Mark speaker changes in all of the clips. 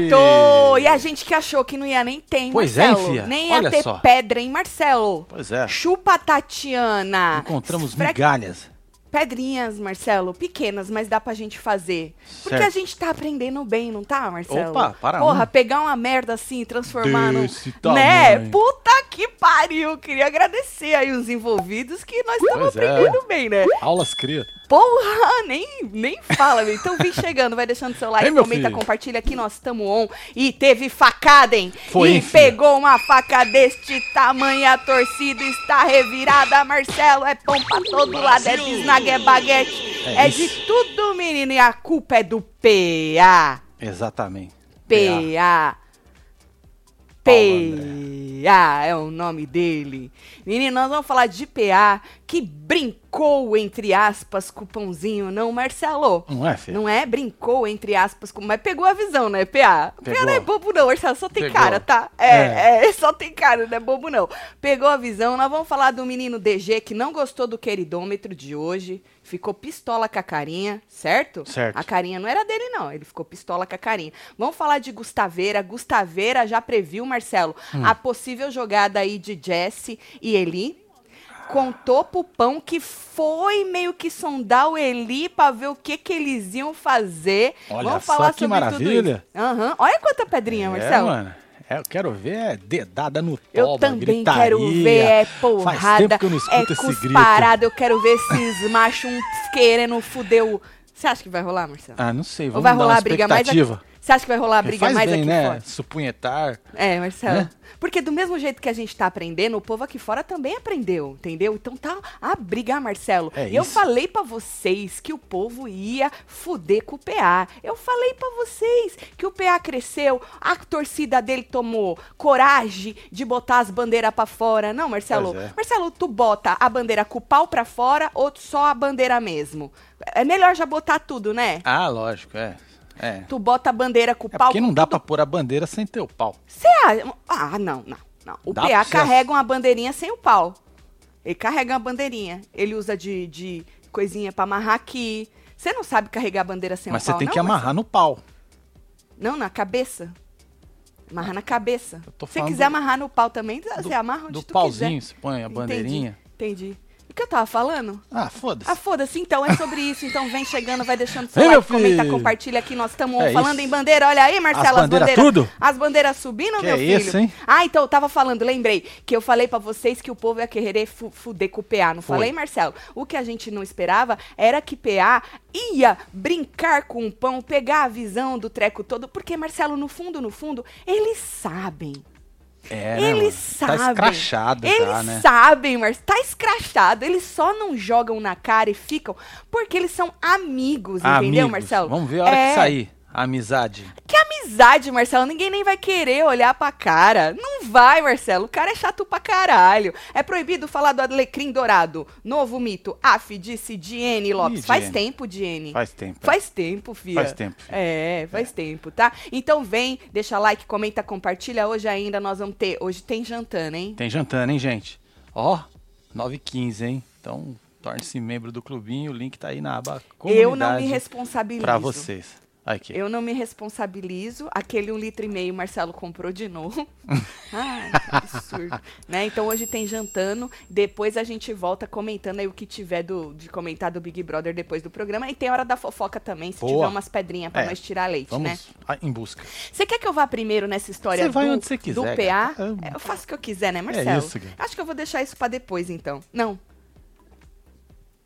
Speaker 1: Quartou! E a gente que achou que não ia nem ter, hein,
Speaker 2: Pois é,
Speaker 1: Marcelo?
Speaker 2: fia.
Speaker 1: Nem ia
Speaker 2: Olha
Speaker 1: ter
Speaker 2: só.
Speaker 1: pedra, hein, Marcelo?
Speaker 2: Pois é.
Speaker 1: Chupa, Tatiana.
Speaker 2: Encontramos
Speaker 1: Esfre-
Speaker 2: migalhas.
Speaker 1: Pedrinhas, Marcelo, pequenas, mas dá pra gente fazer. Porque
Speaker 2: Certo.
Speaker 1: a gente tá aprendendo bem, não tá, Marcelo?
Speaker 2: Opa, para
Speaker 1: Porra,
Speaker 2: um.
Speaker 1: pegar uma merda assim e transformar
Speaker 2: Desse.
Speaker 1: Né?
Speaker 2: tamanho.
Speaker 1: Puta que pariu! Queria agradecer aí os envolvidos que nós estamos
Speaker 2: é.
Speaker 1: aprendendo bem, né?
Speaker 2: Aulas cria.
Speaker 1: Porra, nem, nem fala, meu. Então vem chegando, vai deixando seu like,
Speaker 2: Ei,
Speaker 1: comenta,
Speaker 2: filho.
Speaker 1: compartilha aqui, nós estamos on. E teve facada, hein?
Speaker 2: Foi,
Speaker 1: e pegou uma faca deste tamanho, a torcida está revirada. Marcelo é pão pra todo lado, é bisnaga, é baguete.
Speaker 2: É
Speaker 1: É, de tudo, menino. E a culpa é do PA.
Speaker 2: Exatamente.
Speaker 1: PA.
Speaker 2: Paulo
Speaker 1: PA é o nome dele. Menino, nós vamos falar de PA que brincou, entre aspas, com o pãozinho, não, Marcelo?
Speaker 2: Não é, filho?
Speaker 1: Não é? Brincou, entre aspas, com... mas pegou a visão, né, PA?
Speaker 2: Pegou.
Speaker 1: PA não é bobo, não, Marcelo, só tem
Speaker 2: Pegou.
Speaker 1: cara, tá? É, é, só tem cara, não é bobo, não. Pegou a visão, nós vamos falar do menino DG que não gostou do queridômetro de hoje, ficou pistola com a carinha, certo?
Speaker 2: Certo.
Speaker 1: A carinha não era dele, não, ele ficou pistola com a carinha. Vamos falar de Gustaveira, Gustaveira já previu, Marcelo,
Speaker 2: Hum.
Speaker 1: a possível jogada aí de Jesse e Eli, contou pro Pão que foi meio que sondar o Eli pra ver o que que eles iam fazer.
Speaker 2: Olha
Speaker 1: Vamos
Speaker 2: só
Speaker 1: falar
Speaker 2: que
Speaker 1: sobre
Speaker 2: maravilha.
Speaker 1: tudo isso. Aham. Olha quanta pedrinha,
Speaker 2: É,
Speaker 1: Marcelo.
Speaker 2: mano. É, eu quero ver é dedada no toba,
Speaker 1: Eu também
Speaker 2: gritaria.
Speaker 1: quero ver é
Speaker 2: Faz
Speaker 1: porrada,
Speaker 2: tempo que eu não escuto
Speaker 1: é
Speaker 2: esse grito.
Speaker 1: cusparada, eu quero ver esses machos um querendo fuder o... Você acha que vai rolar, Marcelo?
Speaker 2: Ah, não sei.
Speaker 1: Ou
Speaker 2: Vamos
Speaker 1: vai
Speaker 2: dar
Speaker 1: rolar
Speaker 2: uma
Speaker 1: a briga mais? Você acha que vai rolar a briga
Speaker 2: faz
Speaker 1: mais
Speaker 2: bem,
Speaker 1: aqui
Speaker 2: né?
Speaker 1: fora?
Speaker 2: Supunhetar.
Speaker 1: É, Marcelo.
Speaker 2: Né?
Speaker 1: Porque do mesmo jeito que a gente tá aprendendo, o povo aqui fora também aprendeu, entendeu? Então tá a briga, Marcelo.
Speaker 2: É
Speaker 1: eu
Speaker 2: isso.
Speaker 1: falei pra vocês que o povo ia fuder com o PA. Eu falei pra vocês que o PA cresceu, a torcida dele tomou coragem de botar as bandeiras pra fora. Não, Marcelo.
Speaker 2: É.
Speaker 1: Marcelo, tu bota a bandeira com o pau pra fora ou só a bandeira mesmo? É melhor já botar tudo, né?
Speaker 2: Ah, lógico, é. É.
Speaker 1: Tu bota a bandeira com o
Speaker 2: É
Speaker 1: pau
Speaker 2: porque não dá
Speaker 1: tudo
Speaker 2: pra pôr a bandeira sem ter o pau.
Speaker 1: Cê Ah, não, não, não. O
Speaker 2: Dá
Speaker 1: PA
Speaker 2: você-
Speaker 1: carrega uma bandeirinha sem o pau. Ele carrega uma bandeirinha. Ele usa de, de coisinha pra amarrar aqui. Você não sabe carregar a bandeira sem
Speaker 2: Mas
Speaker 1: o
Speaker 2: você
Speaker 1: pau,
Speaker 2: tem
Speaker 1: não,
Speaker 2: que amarrar no pau.
Speaker 1: Não, na cabeça. Amarrar na cabeça. Se você quiser
Speaker 2: do-
Speaker 1: amarrar no pau também, você amarra onde
Speaker 2: Do
Speaker 1: tu
Speaker 2: pauzinho,
Speaker 1: quiser.
Speaker 2: você põe a bandeirinha.
Speaker 1: Entendi. Entendi. O que eu tava falando?
Speaker 2: Ah, foda-se.
Speaker 1: Ah, foda-se, então, é sobre isso. Então vem chegando, vai deixando seu
Speaker 2: Vem,
Speaker 1: like, comenta, comenta, aqui. Nós estamos
Speaker 2: É
Speaker 1: falando
Speaker 2: isso.
Speaker 1: em bandeira. Olha aí, Marcelo,
Speaker 2: As bandeiras tudo?
Speaker 1: As bandeiras subindo,
Speaker 2: Que
Speaker 1: meu
Speaker 2: é
Speaker 1: filho.
Speaker 2: isso, hein?
Speaker 1: Ah, então eu tava falando, lembrei, que eu falei pra vocês que o povo ia querer fu fuder com o PA, não
Speaker 2: Foi.
Speaker 1: falei, Marcelo? O que a gente não esperava era que PA ia brincar com o pão, pegar a visão do treco todo, porque, Marcelo, no fundo, no fundo, eles sabem.
Speaker 2: É, né,
Speaker 1: Eles
Speaker 2: mano?
Speaker 1: sabem.
Speaker 2: Tá escrachado
Speaker 1: Eles
Speaker 2: já, né?
Speaker 1: sabem, mas tá escrachado. Eles só não jogam na cara e ficam porque eles são amigos, entendeu,
Speaker 2: Amigos.
Speaker 1: Marcelo?
Speaker 2: Vamos ver a hora
Speaker 1: É.
Speaker 2: que sair. Amizade.
Speaker 1: Que amizade, Marcelo. Ninguém nem vai querer olhar pra cara. Não vai, Marcelo. O cara é chato pra caralho. É proibido falar do alecrim dourado. Novo mito. Af, disse Diene Lopes.
Speaker 2: Ih,
Speaker 1: Faz
Speaker 2: Diene.
Speaker 1: tempo, Diene.
Speaker 2: Faz tempo. é.
Speaker 1: Faz tempo, filha.
Speaker 2: Faz tempo, filha.
Speaker 1: É, faz tempo, tá? Então vem, deixa like, comenta, compartilha. Hoje ainda nós vamos ter. Hoje tem jantando, hein?
Speaker 2: Tem jantando, hein, gente? Ó, 9h15, hein? Então, torne-se membro do clubinho. O link tá aí na aba comunidade.
Speaker 1: Eu não me responsabilizo.
Speaker 2: Pra vocês. Aqui.
Speaker 1: Eu não me responsabilizo. Aquele um litro e meio o Marcelo comprou de novo. Ai, que absurdo. né? Então hoje tem jantando. Depois a gente volta comentando aí o que tiver do, de comentar do Big Brother depois do programa. E tem hora da fofoca também, se
Speaker 2: Boa.
Speaker 1: tiver umas pedrinhas pra
Speaker 2: É,
Speaker 1: nós tirar leite,
Speaker 2: Vamos
Speaker 1: né?
Speaker 2: em busca.
Speaker 1: Você quer que eu vá primeiro nessa história
Speaker 2: Você vai
Speaker 1: do,
Speaker 2: onde você quiser,
Speaker 1: do PA?
Speaker 2: gata.
Speaker 1: É, Eu faço o que eu quiser, né, Marcelo?
Speaker 2: isso, gata.
Speaker 1: Acho que eu vou deixar isso pra depois, então. Não.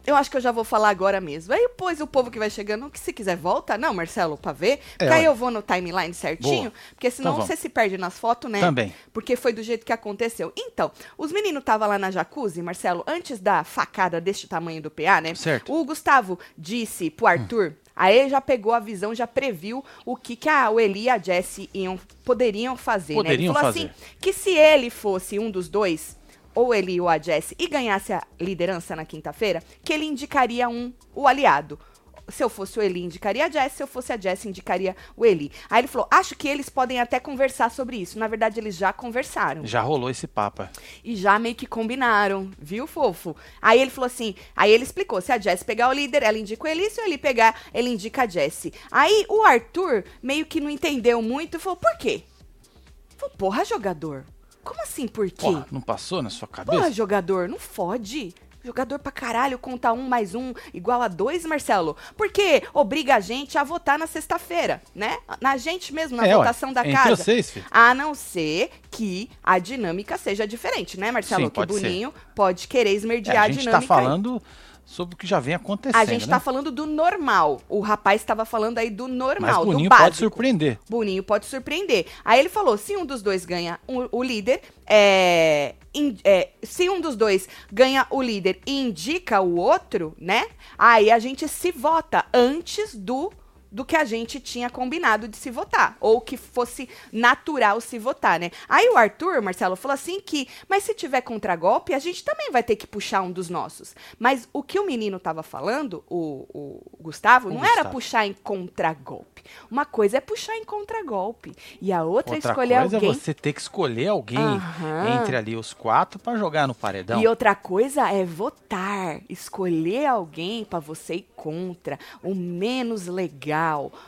Speaker 1: Eu acho que eu já vou falar agora mesmo. Aí depois o povo que vai chegando, que se quiser volta, não, Marcelo, pra ver. Porque aí eu vou no timeline certinho,
Speaker 2: Boa.
Speaker 1: porque senão
Speaker 2: Então
Speaker 1: você se perde nas fotos, né?
Speaker 2: Também.
Speaker 1: Porque foi do jeito que aconteceu. Então, os meninos estavam lá na jacuzzi, Marcelo, antes da facada deste tamanho do PA, né?
Speaker 2: Certo.
Speaker 1: O Gustavo disse pro Arthur, aí ele já pegou a visão, já previu o que, que a, o Eli e a Jessie iam, poderiam fazer, né? Ele
Speaker 2: Poderiam
Speaker 1: falou
Speaker 2: fazer.
Speaker 1: assim, que se ele fosse um dos dois, ou ele ou a Jessie, e ganhasse a liderança na quinta-feira, que ele indicaria um, o aliado. se eu fosse o Eli, indicaria a Jess, se eu fosse a Jess, indicaria o Eli. Aí ele falou: acho que eles podem até conversar sobre isso. Na verdade, eles já conversaram.
Speaker 2: Já rolou esse papo. é.
Speaker 1: E já meio que combinaram, viu, fofo? Aí ele falou assim, aí ele explicou, se a Jess pegar o líder, ela indica o Eli, se o Eli pegar, ele indica a Jess. Aí o Arthur meio que não entendeu muito e falou, por quê? Falou, porra, jogador, como assim por quê?
Speaker 2: Porra, não passou na sua cabeça?
Speaker 1: Porra, jogador, não fode. Jogador pra caralho, conta um mais um igual a dois, Marcelo. Porque obriga a gente a votar na sexta-feira, né? Na gente mesmo, na
Speaker 2: É,
Speaker 1: votação da casa.
Speaker 2: vocês, filho.
Speaker 1: A não ser que a dinâmica seja diferente, né, Marcelo?
Speaker 2: Sim,
Speaker 1: que o
Speaker 2: pode ser.
Speaker 1: Boninho pode querer
Speaker 2: É,
Speaker 1: esmerdear
Speaker 2: a gente
Speaker 1: dinâmica.
Speaker 2: tá
Speaker 1: aí.
Speaker 2: Sobre o que já vem acontecendo,
Speaker 1: A gente
Speaker 2: né?
Speaker 1: tá falando do normal. O rapaz estava falando aí do
Speaker 2: Mas
Speaker 1: normal,
Speaker 2: o
Speaker 1: do
Speaker 2: Boninho
Speaker 1: básico.
Speaker 2: pode surpreender.
Speaker 1: Boninho pode surpreender. Aí ele falou: se um dos dois ganha o, o líder, é, in- é, se um dos dois ganha o líder e indica o outro, né? Aí a gente se vota antes do do que a gente tinha combinado de se votar, ou que fosse natural se votar, né? Aí o Arthur, Marcelo, falou assim que, mas se tiver contragolpe, a gente também vai ter que puxar um dos nossos. Mas o que o menino tava falando, o, o Gustavo,
Speaker 2: O
Speaker 1: não era
Speaker 2: Gustavo.
Speaker 1: puxar em contragolpe. Uma coisa é puxar em contragolpe e a outra, é
Speaker 2: Outra
Speaker 1: escolher
Speaker 2: coisa
Speaker 1: alguém.
Speaker 2: é você ter que escolher alguém
Speaker 1: Aham.
Speaker 2: entre ali os quatro pra jogar no paredão.
Speaker 1: E outra coisa é votar, escolher alguém pra você ir contra, o menos legal,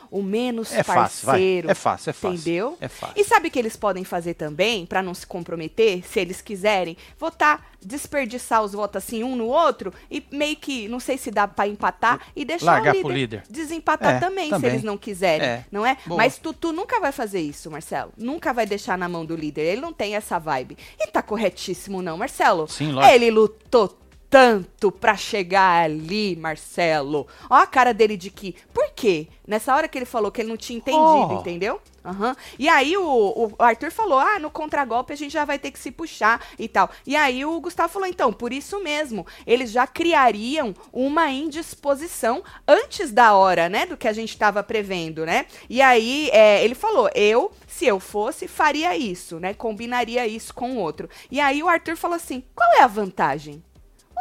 Speaker 1: o menos
Speaker 2: É fácil, vai.
Speaker 1: parceiro.
Speaker 2: É fácil, é fácil.
Speaker 1: Entendeu?
Speaker 2: É fácil.
Speaker 1: E sabe o que eles podem fazer também, pra não se comprometer, se eles quiserem? Votar, desperdiçar os votos assim um no outro e meio que, não sei se dá pra empatar e deixar
Speaker 2: Largar
Speaker 1: o
Speaker 2: pro
Speaker 1: líder,
Speaker 2: líder.
Speaker 1: desempatar
Speaker 2: É,
Speaker 1: também,
Speaker 2: também.
Speaker 1: se eles não quiserem,
Speaker 2: É.
Speaker 1: não é?
Speaker 2: Boa.
Speaker 1: Mas tu, tu nunca vai fazer isso, Marcelo. Nunca vai deixar na mão do líder. Ele não tem essa vibe. E tá corretíssimo não, Marcelo?
Speaker 2: Sim, lógico.
Speaker 1: Ele lutou tanto pra chegar ali, Marcelo. Ó a cara dele de que. Por quê? Nessa hora que ele falou que ele não tinha entendido,
Speaker 2: Oh.
Speaker 1: entendeu? Aham. E aí o, o Arthur falou: ah, no contragolpe a gente já vai ter que se puxar e tal. E aí o Gustavo falou: então, por isso mesmo, eles já criariam uma indisposição antes da hora, né? Do que a gente estava prevendo, né? E aí é, ele falou: eu, se eu fosse, faria isso, né? Combinaria isso com o outro. E aí o Arthur falou assim: qual é a vantagem?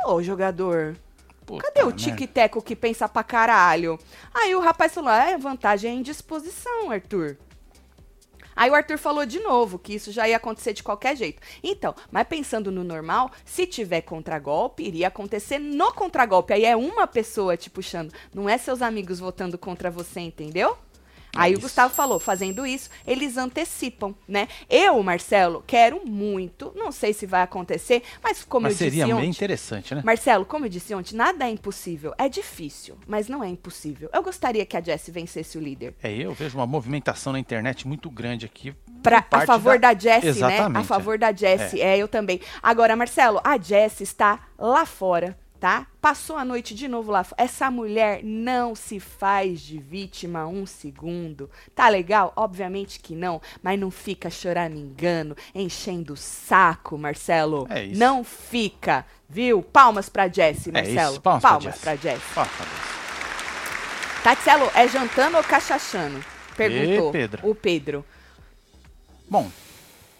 Speaker 1: Ô, jogador,
Speaker 2: Puta
Speaker 1: Cadê o tic-teco que pensa pra caralho? Aí o rapaz falou: ah, a vantagem é indisposição, Arthur. Aí o Arthur falou de novo que isso já ia acontecer de qualquer jeito. Então, mas pensando no normal, se tiver contragolpe, iria acontecer no contragolpe. Aí é uma pessoa te puxando, não é seus amigos votando contra você, entendeu? Aí o
Speaker 2: isso.
Speaker 1: Gustavo falou, fazendo isso, eles antecipam, né? Eu, Marcelo, quero muito, não sei se vai acontecer, mas como
Speaker 2: Mas
Speaker 1: eu
Speaker 2: seria
Speaker 1: disse
Speaker 2: bem
Speaker 1: ontem,
Speaker 2: interessante, né?
Speaker 1: Marcelo, como eu disse ontem, nada é impossível. É difícil, mas não é impossível. Eu gostaria que a Jessie vencesse o líder.
Speaker 2: É, eu vejo uma movimentação na internet muito grande aqui.
Speaker 1: Pra, a favor da, Jessie, né? A favor da Jessie, é. eu também. Agora, Marcelo, a Jessie está lá fora, tá? Passou a noite de novo lá. Essa mulher não se faz de vítima um segundo. Tá legal? Obviamente que não, mas não fica choramingando, enchendo o saco, Marcelo.
Speaker 2: É isso.
Speaker 1: Não fica, viu? Palmas pra Jessie,
Speaker 2: É
Speaker 1: Marcelo.
Speaker 2: isso, palmas, pra
Speaker 1: Palmas
Speaker 2: Jessie.
Speaker 1: pra Jessie.
Speaker 2: Ó, Fabrício.
Speaker 1: Tatielo, é jantando ou cachachando? Perguntou
Speaker 2: Pedro.
Speaker 1: o Pedro.
Speaker 2: Bom,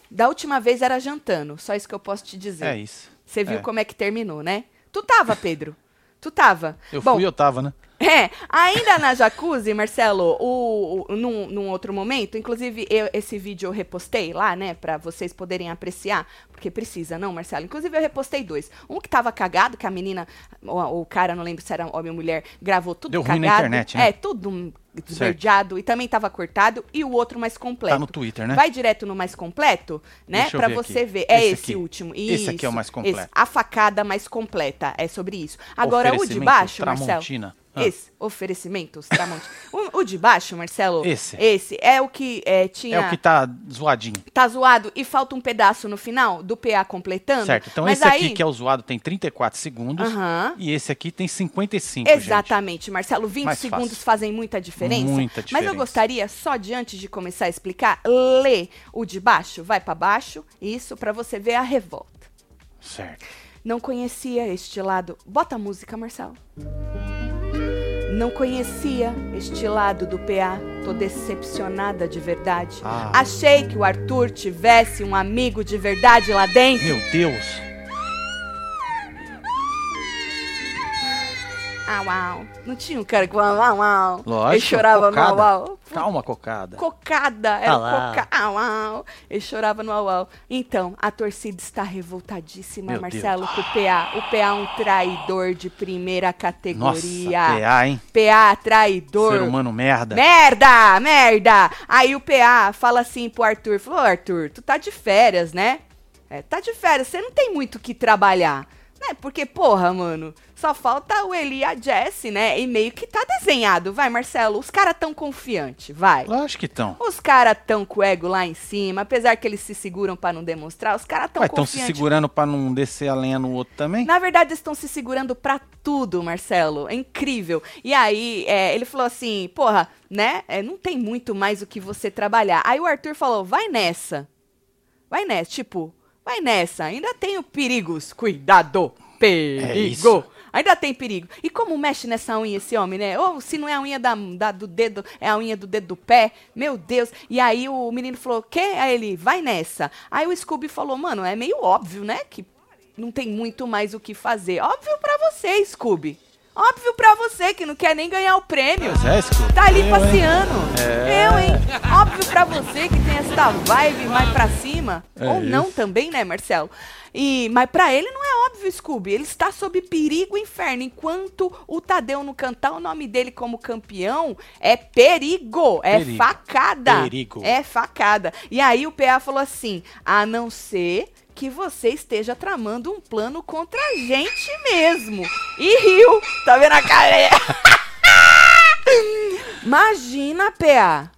Speaker 1: Da última vez era jantando, só isso que eu posso te dizer.
Speaker 2: é isso.
Speaker 1: Você viu
Speaker 2: É.
Speaker 1: como é que terminou, né? Tu tava, Pedro. Tu tava.
Speaker 2: Eu
Speaker 1: Bom,
Speaker 2: fui, eu tava, né?
Speaker 1: é, ainda na jacuzzi, Marcelo, o, o- num, num outro momento, inclusive eu- esse vídeo eu repostei lá, né, pra vocês poderem apreciar, porque precisa, não, Marcelo? Inclusive eu repostei dois. Um que tava cagado, que a menina, o, o cara, não lembro se era homem ou mulher, gravou tudo
Speaker 2: Deu ruim
Speaker 1: cagado.
Speaker 2: na internet, né?
Speaker 1: É, tudo desverdeado e também tava cortado, e o outro mais completo.
Speaker 2: Tá no Twitter, né?
Speaker 1: Vai direto no mais completo, né?
Speaker 2: Ver
Speaker 1: você
Speaker 2: aqui.
Speaker 1: ver. É
Speaker 2: Esse
Speaker 1: esse, último.
Speaker 2: Esse aqui é o
Speaker 1: Isso,
Speaker 2: mais
Speaker 1: esse.
Speaker 2: completo.
Speaker 1: A facada mais completa. É sobre isso. Agora, o de baixo, Marcelo.
Speaker 2: Ah.
Speaker 1: Esse, oferecimentos, Tramontina. o, o de baixo, Marcelo.
Speaker 2: Esse.
Speaker 1: Esse é o que é, tinha.
Speaker 2: É o que tá zoadinho.
Speaker 1: Tá zoado e falta um pedaço no final do PA completando.
Speaker 2: Certo. Então esse
Speaker 1: aí,
Speaker 2: aqui que é o zoado tem 34 segundos.
Speaker 1: Aham.
Speaker 2: E esse aqui tem 55, gente.
Speaker 1: Exatamente, Marcelo. 20
Speaker 2: Mais
Speaker 1: segundos
Speaker 2: fácil.
Speaker 1: fazem muita diferença.
Speaker 2: Muita
Speaker 1: Mas eu
Speaker 2: diferença.
Speaker 1: gostaria, só de antes de começar a explicar, ler o de baixo. Vai pra baixo, isso, pra você ver a revolta.
Speaker 2: Certo.
Speaker 1: Não conhecia este lado. Bota a música, Marcelo. Não conhecia este lado do PA. Tô decepcionada de verdade.
Speaker 2: Ah.
Speaker 1: Achei que o Arthur tivesse um amigo de verdade lá dentro.
Speaker 2: Meu Deus.
Speaker 1: Au, au. Não tinha um cara que falava au, au.
Speaker 2: Lógico,
Speaker 1: Ele chorava
Speaker 2: cocada.
Speaker 1: no au, au.
Speaker 2: Calma, cocada.
Speaker 1: Cocada, era
Speaker 2: Ah
Speaker 1: coca, au, au. Ele chorava no au, au. Então, a torcida está revoltadíssima,
Speaker 2: Meu
Speaker 1: Marcelo, com o PA. O PA é um traidor de primeira
Speaker 2: Nossa,
Speaker 1: categoria.
Speaker 2: PA, hein?
Speaker 1: PA, traidor.
Speaker 2: Ser humano merda.
Speaker 1: Merda, merda! Aí o PA fala assim pro Arthur, falou, "Ô, Arthur, tu tá de férias, né? É, tá de férias, você não tem muito o que trabalhar. Né? Porque, porra, mano, só falta o Eli e a Jessie, né? E meio que tá desenhado. Vai, Marcelo, os caras tão confiantes, vai.
Speaker 2: Lógico que estão.
Speaker 1: Os caras tão com o ego lá em cima, apesar que eles se seguram pra não demonstrar, os caras tão
Speaker 2: Estão se
Speaker 1: confiantes.
Speaker 2: segurando pra não descer a lenha no outro também?
Speaker 1: Na verdade, eles estão se segurando pra tudo, Marcelo. É incrível. E aí, é, ele falou assim, porra, né? é, não tem muito mais o que você trabalhar. Aí o Arthur falou, vai nessa. Vai nessa, tipo, vai nessa. Ainda tenho perigos. Cuidado, perigo.
Speaker 2: É isso.
Speaker 1: Ainda tem perigo. E como mexe nessa unha esse homem, né? Ou se não é a unha da, da- do dedo, é a unha do dedo do pé. Meu Deus. E aí o menino falou, que? Aí ele, vai nessa. Aí o Scooby falou, mano, é meio óbvio, né? Que não tem muito mais o que fazer. Óbvio pra você, Scooby. Óbvio pra você que não quer nem ganhar o prêmio.
Speaker 2: É.
Speaker 1: Tá ali
Speaker 2: Eu, hein?
Speaker 1: passeando.
Speaker 2: É.
Speaker 1: Eu, hein? Óbvio pra você que tem essa vibe mais pra cima.
Speaker 2: É
Speaker 1: Ou não
Speaker 2: isso.
Speaker 1: também, né, Marcelo? E, mas pra ele não é óbvio, Scooby. Ele está sob perigo inferno. Enquanto o Tadeu não cantar o nome dele como campeão, é perigo. É
Speaker 2: Perigo.
Speaker 1: facada.
Speaker 2: Perigo.
Speaker 1: É facada. E aí o PA falou assim: a não ser que você esteja tramando um plano contra a gente mesmo. E riu. Tá vendo a cara? Imagina, PA.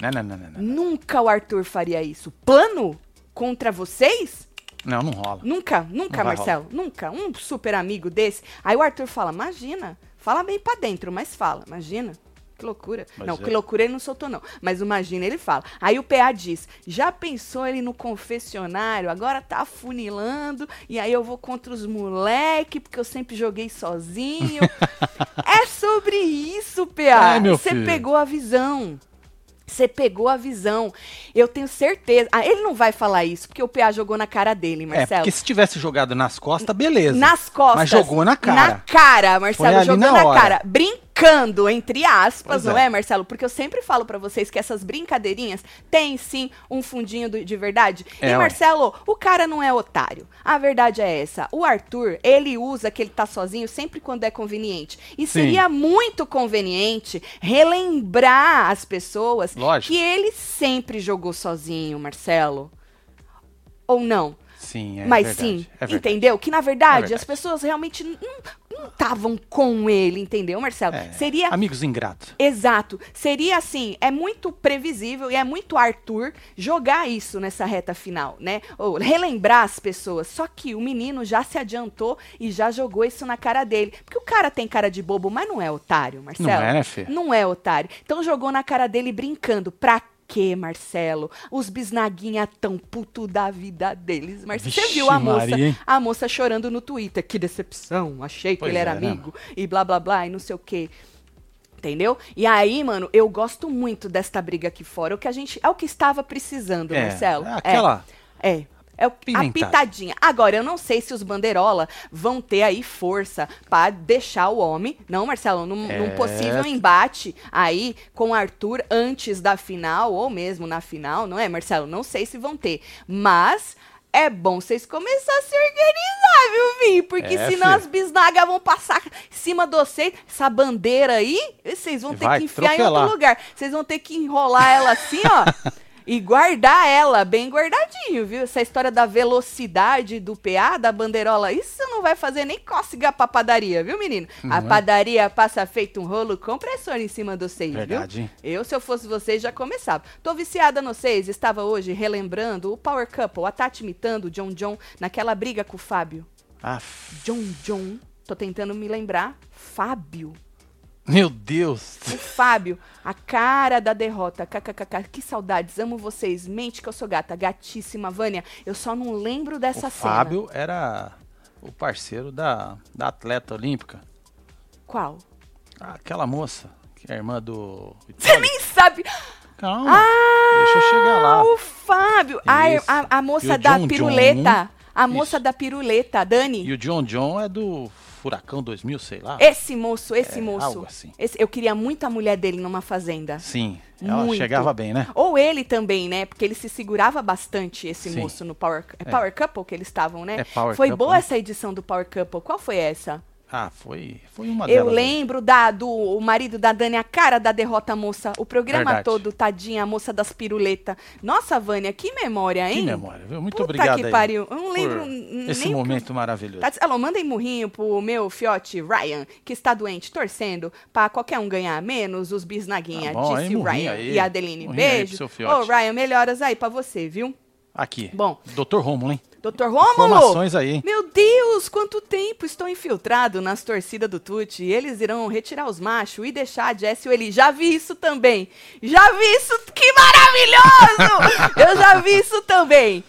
Speaker 2: Não, não, não, não, não.
Speaker 1: Nunca o Arthur faria isso. Plano contra vocês?
Speaker 2: Não, não rola.
Speaker 1: Nunca, nunca,
Speaker 2: Não
Speaker 1: Marcelo. Nunca. Um super amigo desse. Aí o Arthur fala: Imagina. Fala bem pra dentro, mas fala. Imagina. Que loucura.
Speaker 2: Mas
Speaker 1: não,
Speaker 2: é.
Speaker 1: que loucura ele não soltou, não. Mas imagina, ele fala. Aí o PA diz: já pensou ele no confessionário? Agora tá afunilando. E aí eu vou contra os moleque, porque eu sempre joguei sozinho. é sobre isso, PA. Você pegou a visão. Você pegou a visão. Eu tenho certeza. Ah, ele não vai falar isso, porque o PA jogou na cara dele,
Speaker 2: É,
Speaker 1: Marcelo.
Speaker 2: porque se tivesse jogado nas costas, beleza.
Speaker 1: Nas costas.
Speaker 2: Mas jogou na cara.
Speaker 1: Na cara, Marcelo. Jogou
Speaker 2: na
Speaker 1: na, cara. Brincando, entre aspas,
Speaker 2: Pois
Speaker 1: não
Speaker 2: é.
Speaker 1: é. Marcelo? Porque eu sempre falo pra vocês que essas brincadeirinhas têm sim um fundinho do- de verdade.
Speaker 2: É,
Speaker 1: e. Marcelo, o cara não é otário. A verdade é essa. O Arthur, ele usa que ele tá sozinho sempre quando é conveniente. E
Speaker 2: Sim.
Speaker 1: seria muito conveniente relembrar as pessoas
Speaker 2: Lógico.
Speaker 1: que ele sempre jogou sozinho, Marcelo. Ou não?
Speaker 2: Sim, é
Speaker 1: Mas
Speaker 2: verdade,
Speaker 1: sim,
Speaker 2: é
Speaker 1: entendeu? Que na verdade,
Speaker 2: É
Speaker 1: as pessoas realmente não estavam com ele, entendeu, Marcelo?
Speaker 2: É,
Speaker 1: Seria
Speaker 2: Amigos ingratos.
Speaker 1: Exato. Seria assim, é muito previsível e é muito Arthur jogar isso nessa reta final, né? Ou relembrar as pessoas. Só que o menino já se adiantou e já jogou isso na cara dele. Porque o cara tem cara de bobo, mas não é otário, Marcelo.
Speaker 2: Não é, né, Fê?
Speaker 1: Não é otário. Então jogou na cara dele brincando. Pra quê, Marcelo? Os bisnaguinha tão puto da vida deles. Marcelo, você viu a moça,
Speaker 2: Maria,
Speaker 1: a moça chorando no Twitter. Que decepção, achei que
Speaker 2: Pois
Speaker 1: ele era
Speaker 2: é, né,
Speaker 1: amigo e blá blá blá e não sei o quê. Entendeu? E aí, mano, eu gosto muito desta briga aqui fora. O que a gente. É o que estava precisando,
Speaker 2: É,
Speaker 1: Marcelo.
Speaker 2: é aquela-
Speaker 1: É. É o, a pitadinha. Agora, eu não sei se os bandeirola vão ter aí força pra deixar o homem, não, Marcelo, num,
Speaker 2: É.
Speaker 1: num possível embate aí com o Arthur antes da final, ou mesmo na final, não é, Marcelo? Não sei se vão ter. Mas é bom vocês começarem a se organizar, viu, Vim? Porque
Speaker 2: É,
Speaker 1: senão
Speaker 2: fi.
Speaker 1: as bisnagas vão passar em cima de vocês. Essa bandeira aí, vocês vão ter
Speaker 2: Vai
Speaker 1: que enfiar em outro lugar. Vocês vão ter que enrolar ela assim, ó. E guardar ela bem guardadinho, viu? Essa história da velocidade do PA, da bandeirola, isso não vai fazer nem cócega pra padaria, viu, menino?
Speaker 2: Não
Speaker 1: a
Speaker 2: é?
Speaker 1: padaria passa feito um rolo compressor em cima de vocês,
Speaker 2: Verdade,
Speaker 1: viu? Eu, se eu fosse vocês, já começava. Tô viciada no vocês, estava hoje relembrando o Power Couple, a Tati imitando o John John naquela briga com o Fábio.
Speaker 2: Aff,
Speaker 1: John John, tô tentando me lembrar. Fábio.
Speaker 2: Meu Deus.
Speaker 1: O Fábio, a cara da derrota. KKKK, que saudades, amo vocês. Mente que eu sou gata, gatíssima. Vânia, eu só não lembro dessa
Speaker 2: o
Speaker 1: cena.
Speaker 2: Fábio era o parceiro da, da atleta olímpica.
Speaker 1: Qual?
Speaker 2: Aquela moça, que é irmã do.
Speaker 1: Você nem sabe.
Speaker 2: Calma.
Speaker 1: Ah,
Speaker 2: deixa eu chegar lá.
Speaker 1: o Fábio. A, a, a moça da
Speaker 2: John
Speaker 1: piruleta.
Speaker 2: John.
Speaker 1: A moça
Speaker 2: Isso.
Speaker 1: da piruleta, Dani.
Speaker 2: E o John John é do Furacão 2000, sei lá.
Speaker 1: Esse moço, esse
Speaker 2: É,
Speaker 1: moço.
Speaker 2: algo assim.
Speaker 1: esse- eu queria muito a mulher dele numa fazenda.
Speaker 2: Sim, ela
Speaker 1: Muito.
Speaker 2: chegava bem, né?
Speaker 1: Ou ele também, né? Porque ele se segurava bastante, esse
Speaker 2: Sim.
Speaker 1: moço, no Power, é. Power Couple que eles estavam, né?
Speaker 2: É Power
Speaker 1: foi
Speaker 2: Couple,
Speaker 1: boa
Speaker 2: né?
Speaker 1: essa edição do Power Couple. Qual foi essa?
Speaker 2: Ah, foi, foi uma
Speaker 1: Eu
Speaker 2: delas. aí.
Speaker 1: lembro da, do o marido da Dani, a cara da derrota, moça. O programa
Speaker 2: Verdade.
Speaker 1: todo, tadinha, a moça das piruletas. Nossa, Vânia, que memória, hein?
Speaker 2: Que memória, viu? Muito
Speaker 1: Puta
Speaker 2: obrigado
Speaker 1: que
Speaker 2: aí
Speaker 1: pariu. Eu não lembro
Speaker 2: esse
Speaker 1: nem o que-
Speaker 2: momento maravilhoso.
Speaker 1: Tá, alô, mandem murrinho pro meu fiote Ryan, que está doente, torcendo pra qualquer um ganhar menos os bisnaguinha,
Speaker 2: Tá bom,
Speaker 1: disse
Speaker 2: murrinho
Speaker 1: Ryan.
Speaker 2: aí.
Speaker 1: E a Adeline,
Speaker 2: aí
Speaker 1: beijo. Ô,
Speaker 2: fiote.
Speaker 1: Ryan, melhoras aí pra você, viu?
Speaker 2: Aqui.
Speaker 1: Bom.
Speaker 2: Dr. Rômulo, hein?
Speaker 1: Doutor Rômulo!
Speaker 2: Informações aí?
Speaker 1: Meu Deus, quanto tempo estou infiltrado nas torcidas do Tuti. Eles irão retirar os machos e deixar a Jess e o Eli. Já vi isso também. Já vi isso. Que maravilhoso! Eu já vi isso também.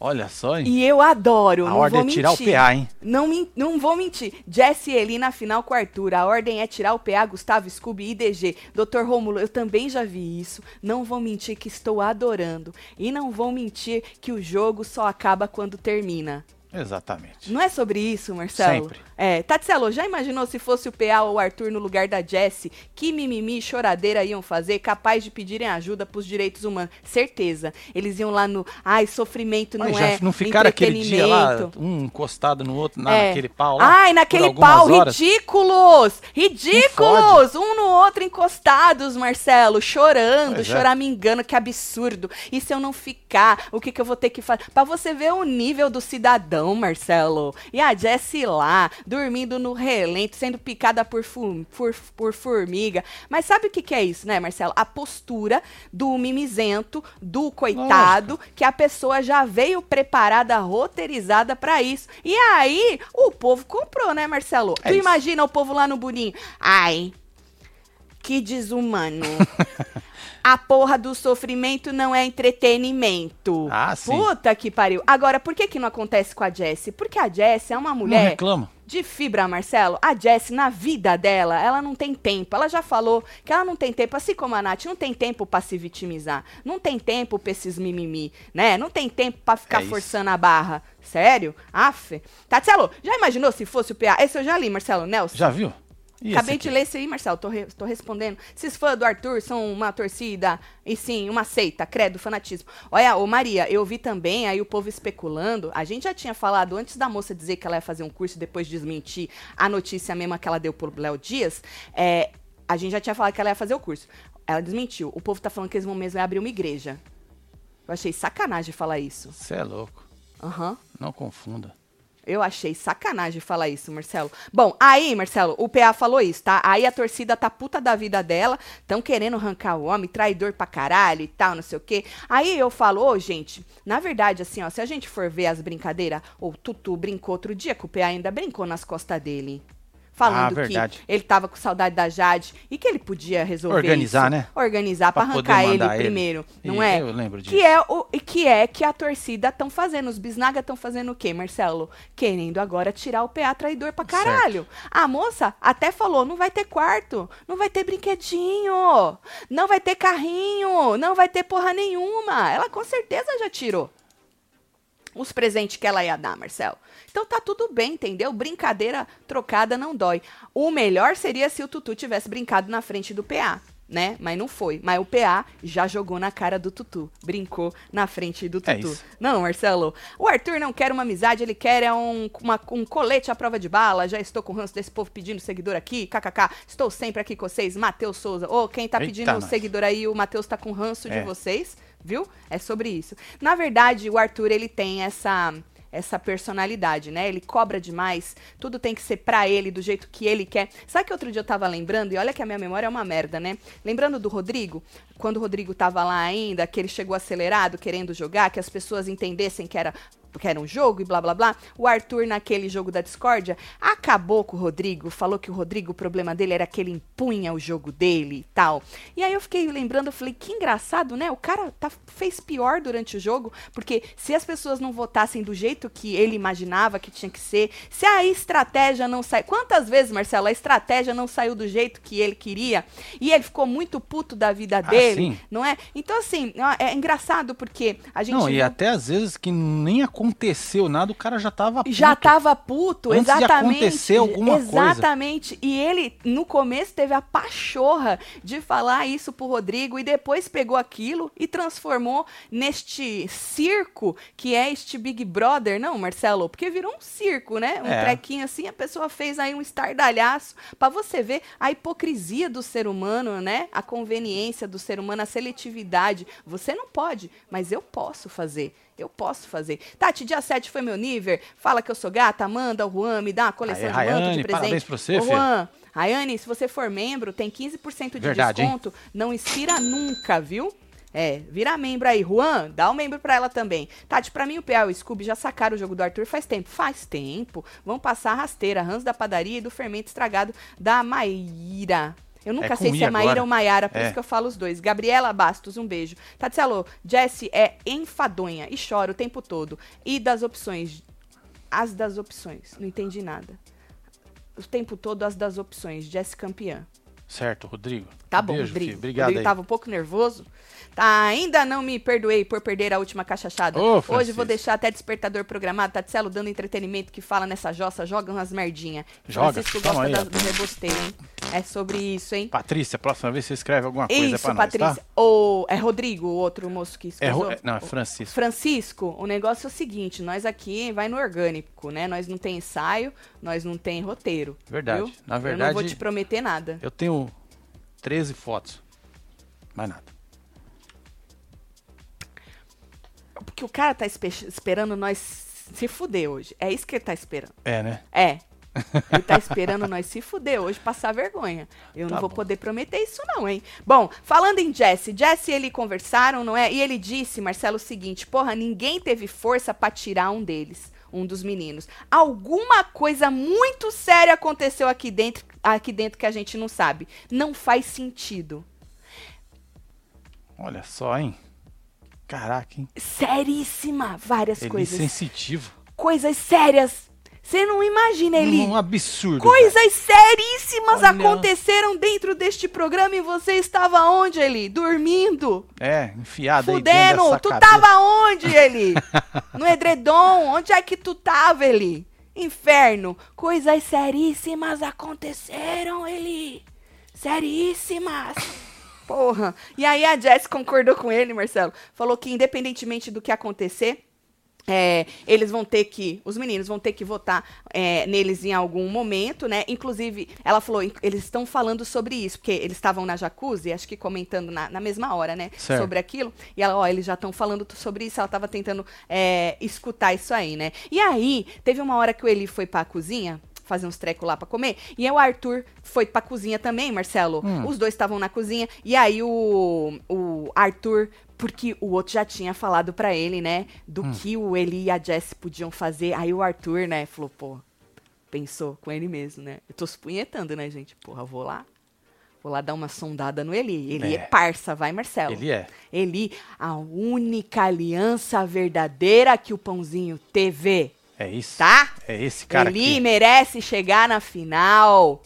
Speaker 2: Olha só, hein?
Speaker 1: E eu adoro.
Speaker 2: A ordem é tirar o
Speaker 1: mentir.
Speaker 2: PA, hein?
Speaker 1: Não, não vou mentir. Jess e Eli na final com o Arthur. A ordem é tirar o PA, Gustavo, Scooby e DG. Doutor Rômulo, eu também já vi isso. Não vou mentir que estou adorando. E não vou mentir que o jogo só acaba quando termina.
Speaker 2: Exatamente.
Speaker 1: Não é sobre isso, Marcelo?
Speaker 2: Sempre.
Speaker 1: É, Tatselo, já imaginou se fosse o PA ou o Arthur no lugar da Jessie? Que mimimi e choradeira iam fazer, capaz de pedirem ajuda pros direitos humanos? Certeza. Eles iam lá no. Ai, sofrimento
Speaker 2: Mas
Speaker 1: não
Speaker 2: já
Speaker 1: é.
Speaker 2: não ficaram aquele dia lá,
Speaker 1: entretenimento."
Speaker 2: um encostado no outro, na-
Speaker 1: É.
Speaker 2: naquele pau lá?
Speaker 1: Ai, naquele pau,
Speaker 2: horas?
Speaker 1: ridículos! Ridículos! Um no outro encostados, Marcelo, chorando,
Speaker 2: Pois é.
Speaker 1: choramingando, que absurdo. E se eu não ficar, o que, que eu vou ter que fazer? Pra você ver o nível do cidadão, Marcelo. E a Jessie lá, dormindo no relento, sendo picada por, fu- por, por formiga. Mas sabe o que, que é isso, né, Marcelo? A postura do mimizento, do coitado, que a pessoa já veio preparada, roteirizada pra isso. E aí, o povo comprou, né, Marcelo?
Speaker 2: É
Speaker 1: tu
Speaker 2: isso.
Speaker 1: imagina o povo lá no Burim. Ai, que desumano. A porra do sofrimento não é entretenimento.
Speaker 2: Ah, sim.
Speaker 1: Puta que pariu. Agora, por que que não acontece com a Jessie? Porque a Jessie é uma
Speaker 2: Não
Speaker 1: mulher
Speaker 2: reclama.
Speaker 1: De fibra, Marcelo. A Jessie, na vida dela, ela não tem tempo. Ela já falou que ela não tem tempo, assim como a Nath, não tem tempo pra se vitimizar. Não tem tempo pra esses mimimi, né? Não tem tempo pra ficar
Speaker 2: É
Speaker 1: forçando a barra. Sério? Aff. Tatielo, já imaginou se fosse o PA? Esse eu já li, Marcelo. Nelson.
Speaker 2: Já viu? E
Speaker 1: Acabei de ler isso aí, Marcelo. Tô, re- tô respondendo. Esses fãs do Arthur são uma torcida e sim, uma seita, credo, fanatismo. Olha, ô Maria, eu vi também aí o povo especulando. A gente já tinha falado antes da moça dizer que ela ia fazer um curso e depois desmentir a notícia mesma que ela deu pro Léo Dias. É, a gente já tinha falado que ela ia fazer o curso. Ela desmentiu. O povo tá falando que eles vão mesmo abrir uma igreja. Eu achei sacanagem falar isso.
Speaker 2: Você é louco.
Speaker 1: Aham.
Speaker 2: Não confunda.
Speaker 1: Eu achei sacanagem falar isso, Marcelo. Bom, aí, Marcelo, o PA falou isso, tá? Aí a torcida tá puta da vida dela, tão querendo arrancar o homem, traidor pra caralho e tal, não sei o quê. Aí eu falo, ô, gente, na verdade, assim, ó, se a gente for ver as brincadeiras, o Tutu brincou outro dia, que o PA ainda brincou nas costas dele. Falando
Speaker 2: Ah,
Speaker 1: que ele tava com saudade da Jade e que ele podia resolver
Speaker 2: Organizar,
Speaker 1: isso.
Speaker 2: né?
Speaker 1: Organizar
Speaker 2: poder
Speaker 1: arrancar ele
Speaker 2: ele.
Speaker 1: primeiro, não
Speaker 2: E
Speaker 1: é?
Speaker 2: eu lembro disso.
Speaker 1: Que é o e que é que a torcida estão fazendo. Os bisnaga estão fazendo o quê, Marcelo? Querendo agora tirar o PA traidor pra caralho. A moça até falou: não vai ter quarto, não vai ter brinquedinho, não vai ter carrinho, não vai ter porra nenhuma. Ela com certeza já tirou os presentes que ela ia dar, Marcelo. Então tá tudo bem, entendeu? Brincadeira trocada não dói. O melhor seria se o Tutu tivesse brincado na frente do PA, né? Mas não foi. Mas o PA já jogou na cara do Tutu. Brincou na frente do
Speaker 2: É
Speaker 1: Tutu.
Speaker 2: isso.
Speaker 1: não, Marcelo. O Arthur não quer uma amizade, ele quer é um, uma- um colete à prova de bala. Já estou com o ranço desse povo pedindo seguidor aqui. KKK. Estou sempre aqui com vocês. Matheus Souza. Ô, quem tá
Speaker 2: Eita,
Speaker 1: pedindo
Speaker 2: nós.
Speaker 1: seguidor aí, o Matheus tá com ranço de
Speaker 2: É.
Speaker 1: vocês, viu? É sobre isso. Na verdade, o Arthur, ele tem essa essa personalidade, né? Ele cobra demais, tudo tem que ser pra ele, do jeito que ele quer. Sabe que outro dia eu tava lembrando, e olha que a minha memória é uma merda, né? Lembrando do Rodrigo, quando o Rodrigo tava lá ainda, que ele chegou acelerado, querendo jogar, que as pessoas entendessem que era que era um jogo e blá blá blá. O Arthur, naquele jogo da discórdia, acabou com o Rodrigo, falou que o Rodrigo, o problema dele era que ele impunha o jogo dele e tal. E aí eu fiquei lembrando, eu falei, que engraçado, né? O cara tá, fez pior durante o jogo, porque se as pessoas não votassem do jeito que ele imaginava que tinha que ser, se a estratégia não sai. Quantas vezes, Marcelo, a estratégia não saiu do jeito que ele queria e ele ficou muito puto da vida dele,
Speaker 2: sim.
Speaker 1: não é? Então, assim, é engraçado porque a gente.
Speaker 2: Não, e até às vezes que nem a aconteceu nada, o cara já tava puto.
Speaker 1: Já tava puto,
Speaker 2: Antes de
Speaker 1: exatamente.
Speaker 2: acontecer alguma coisa.
Speaker 1: exatamente. E ele, no começo, teve a pachorra de falar isso pro Rodrigo e depois pegou aquilo e transformou neste circo que é este Big Brother. Não, Marcelo, porque virou um circo, né? Um
Speaker 2: É.
Speaker 1: trequinho assim, a pessoa fez aí um estardalhaço pra você ver a hipocrisia do ser humano, né? A conveniência do ser humano, a seletividade. Você não pode, mas eu posso fazer. Eu posso fazer. Tati, dia 7 foi meu nível. Fala que eu sou gata, manda o Juan, me dá uma coleção
Speaker 2: Aê,
Speaker 1: de manto
Speaker 2: Rayane,
Speaker 1: de presente.
Speaker 2: parabéns pra você,
Speaker 1: Ô. Juan, Rayane, se você for membro, tem 15% de
Speaker 2: Verdade, hein?
Speaker 1: desconto. Não expira nunca, viu? É, vira membro aí. Juan, dá um membro pra ela também. Tati, pra mim o PA e o Scooby já sacaram o jogo do Arthur faz tempo. Faz tempo. Vão passar a rasteira, Rãs da padaria e do fermento estragado da Maíra. Eu nunca
Speaker 2: É
Speaker 1: sei se é Maíra
Speaker 2: agora.
Speaker 1: ou Maiara, por
Speaker 2: É.
Speaker 1: isso que eu falo os dois. Gabriela Bastos, um beijo. Tati, alô. Jessie é enfadonha e chora o tempo todo. E das opções. As das opções. Não entendi nada. O tempo todo as das opções. Jessie campeã.
Speaker 2: Certo, Rodrigo.
Speaker 1: Tá bom,
Speaker 2: Beijo,
Speaker 1: Rodrigo.
Speaker 2: filho. Obrigado
Speaker 1: Rodrigo
Speaker 2: aí.
Speaker 1: tava um pouco nervoso. Tá, ainda não me perdoei por perder a última cachachada.
Speaker 2: Ô,
Speaker 1: Hoje vou deixar até despertador programado. Tatselo dando entretenimento que fala nessa jossa, joga umas merdinha.
Speaker 2: Joga,
Speaker 1: Francisco gosta
Speaker 2: aí,
Speaker 1: da- do rebosteio, hein? É sobre isso, hein?
Speaker 2: Patrícia, próxima vez você escreve alguma coisa
Speaker 1: Isso,
Speaker 2: pra nós,
Speaker 1: Patrícia.
Speaker 2: tá?
Speaker 1: Ou é Rodrigo, o outro moço que
Speaker 2: É,
Speaker 1: escreveu?
Speaker 2: é- não, é Francisco.
Speaker 1: Francisco, o negócio é o seguinte, nós aqui vai no orgânico, né? Nós não tem ensaio, nós não tem roteiro.
Speaker 2: Verdade.
Speaker 1: viu?
Speaker 2: Na
Speaker 1: Eu não vou
Speaker 2: verdade-
Speaker 1: te prometer nada.
Speaker 2: Eu tenho 13 fotos. Mais nada.
Speaker 1: Porque o cara tá espe- esperando nós se fuder hoje. É isso que ele tá esperando.
Speaker 2: É, né?
Speaker 1: É. Ele tá esperando nós se fuder hoje, passar vergonha. Eu não
Speaker 2: Tá
Speaker 1: vou
Speaker 2: bom.
Speaker 1: poder prometer isso não, hein? Bom, falando em Jesse, Jesse e ele conversaram, não é? E ele disse, Marcelo, o seguinte, porra, ninguém teve força pra tirar um deles, um dos meninos. Alguma coisa muito séria aconteceu aqui dentro, aqui dentro que a gente não sabe. Não faz sentido.
Speaker 2: Olha só, hein? Caraca, hein?
Speaker 1: Seríssima, várias
Speaker 2: Ele é
Speaker 1: coisas.
Speaker 2: sensitivo.
Speaker 1: Coisas sérias. Você não imagina, Eli.
Speaker 2: Um absurdo.
Speaker 1: Coisas seríssimas
Speaker 2: Olha.
Speaker 1: aconteceram dentro deste programa e você estava onde, Eli? Dormindo?
Speaker 2: É, enfiado aí dentro
Speaker 1: Fudendo?
Speaker 2: dessa
Speaker 1: Tu
Speaker 2: cadeira.
Speaker 1: tava onde, Eli? No edredom? Onde é que tu tava, Eli? Inferno. Coisas seríssimas aconteceram, Eli. Seríssimas. Porra. E aí a Jess concordou com ele, Marcelo. Falou que independentemente do que acontecer, é, eles vão ter que, os meninos vão ter que votar é, neles em algum momento, né? Inclusive, ela falou, eles estão falando sobre isso, porque eles estavam na jacuzzi, acho que comentando na, na mesma hora, né?
Speaker 2: Certo.
Speaker 1: Sobre aquilo. E ela, ó, eles já estão falando sobre isso, ela tava tentando é, escutar isso aí, né? E aí, teve uma hora que o Eli foi pra cozinha. Fazer uns trecos lá pra comer. E aí o Arthur foi pra cozinha também, Marcelo.
Speaker 2: Hum.
Speaker 1: Os dois estavam na cozinha. E aí o, o Arthur porque o outro já tinha falado pra ele, né, do
Speaker 2: Hum.
Speaker 1: que o Eli e a Jess podiam fazer. Aí o Arthur, né, falou, pô, pensou com ele mesmo, né? Eu tô supunhetando, né, gente? Porra, eu vou lá. Vou lá dar uma sondada no Eli. Eli é,
Speaker 2: É.
Speaker 1: parça, vai, Marcelo.
Speaker 2: Ele é.
Speaker 1: Eli, a única aliança verdadeira que o Pãozinho teve,
Speaker 2: É isso.
Speaker 1: tá?
Speaker 2: É esse cara
Speaker 1: Eli
Speaker 2: aqui.
Speaker 1: merece chegar na final.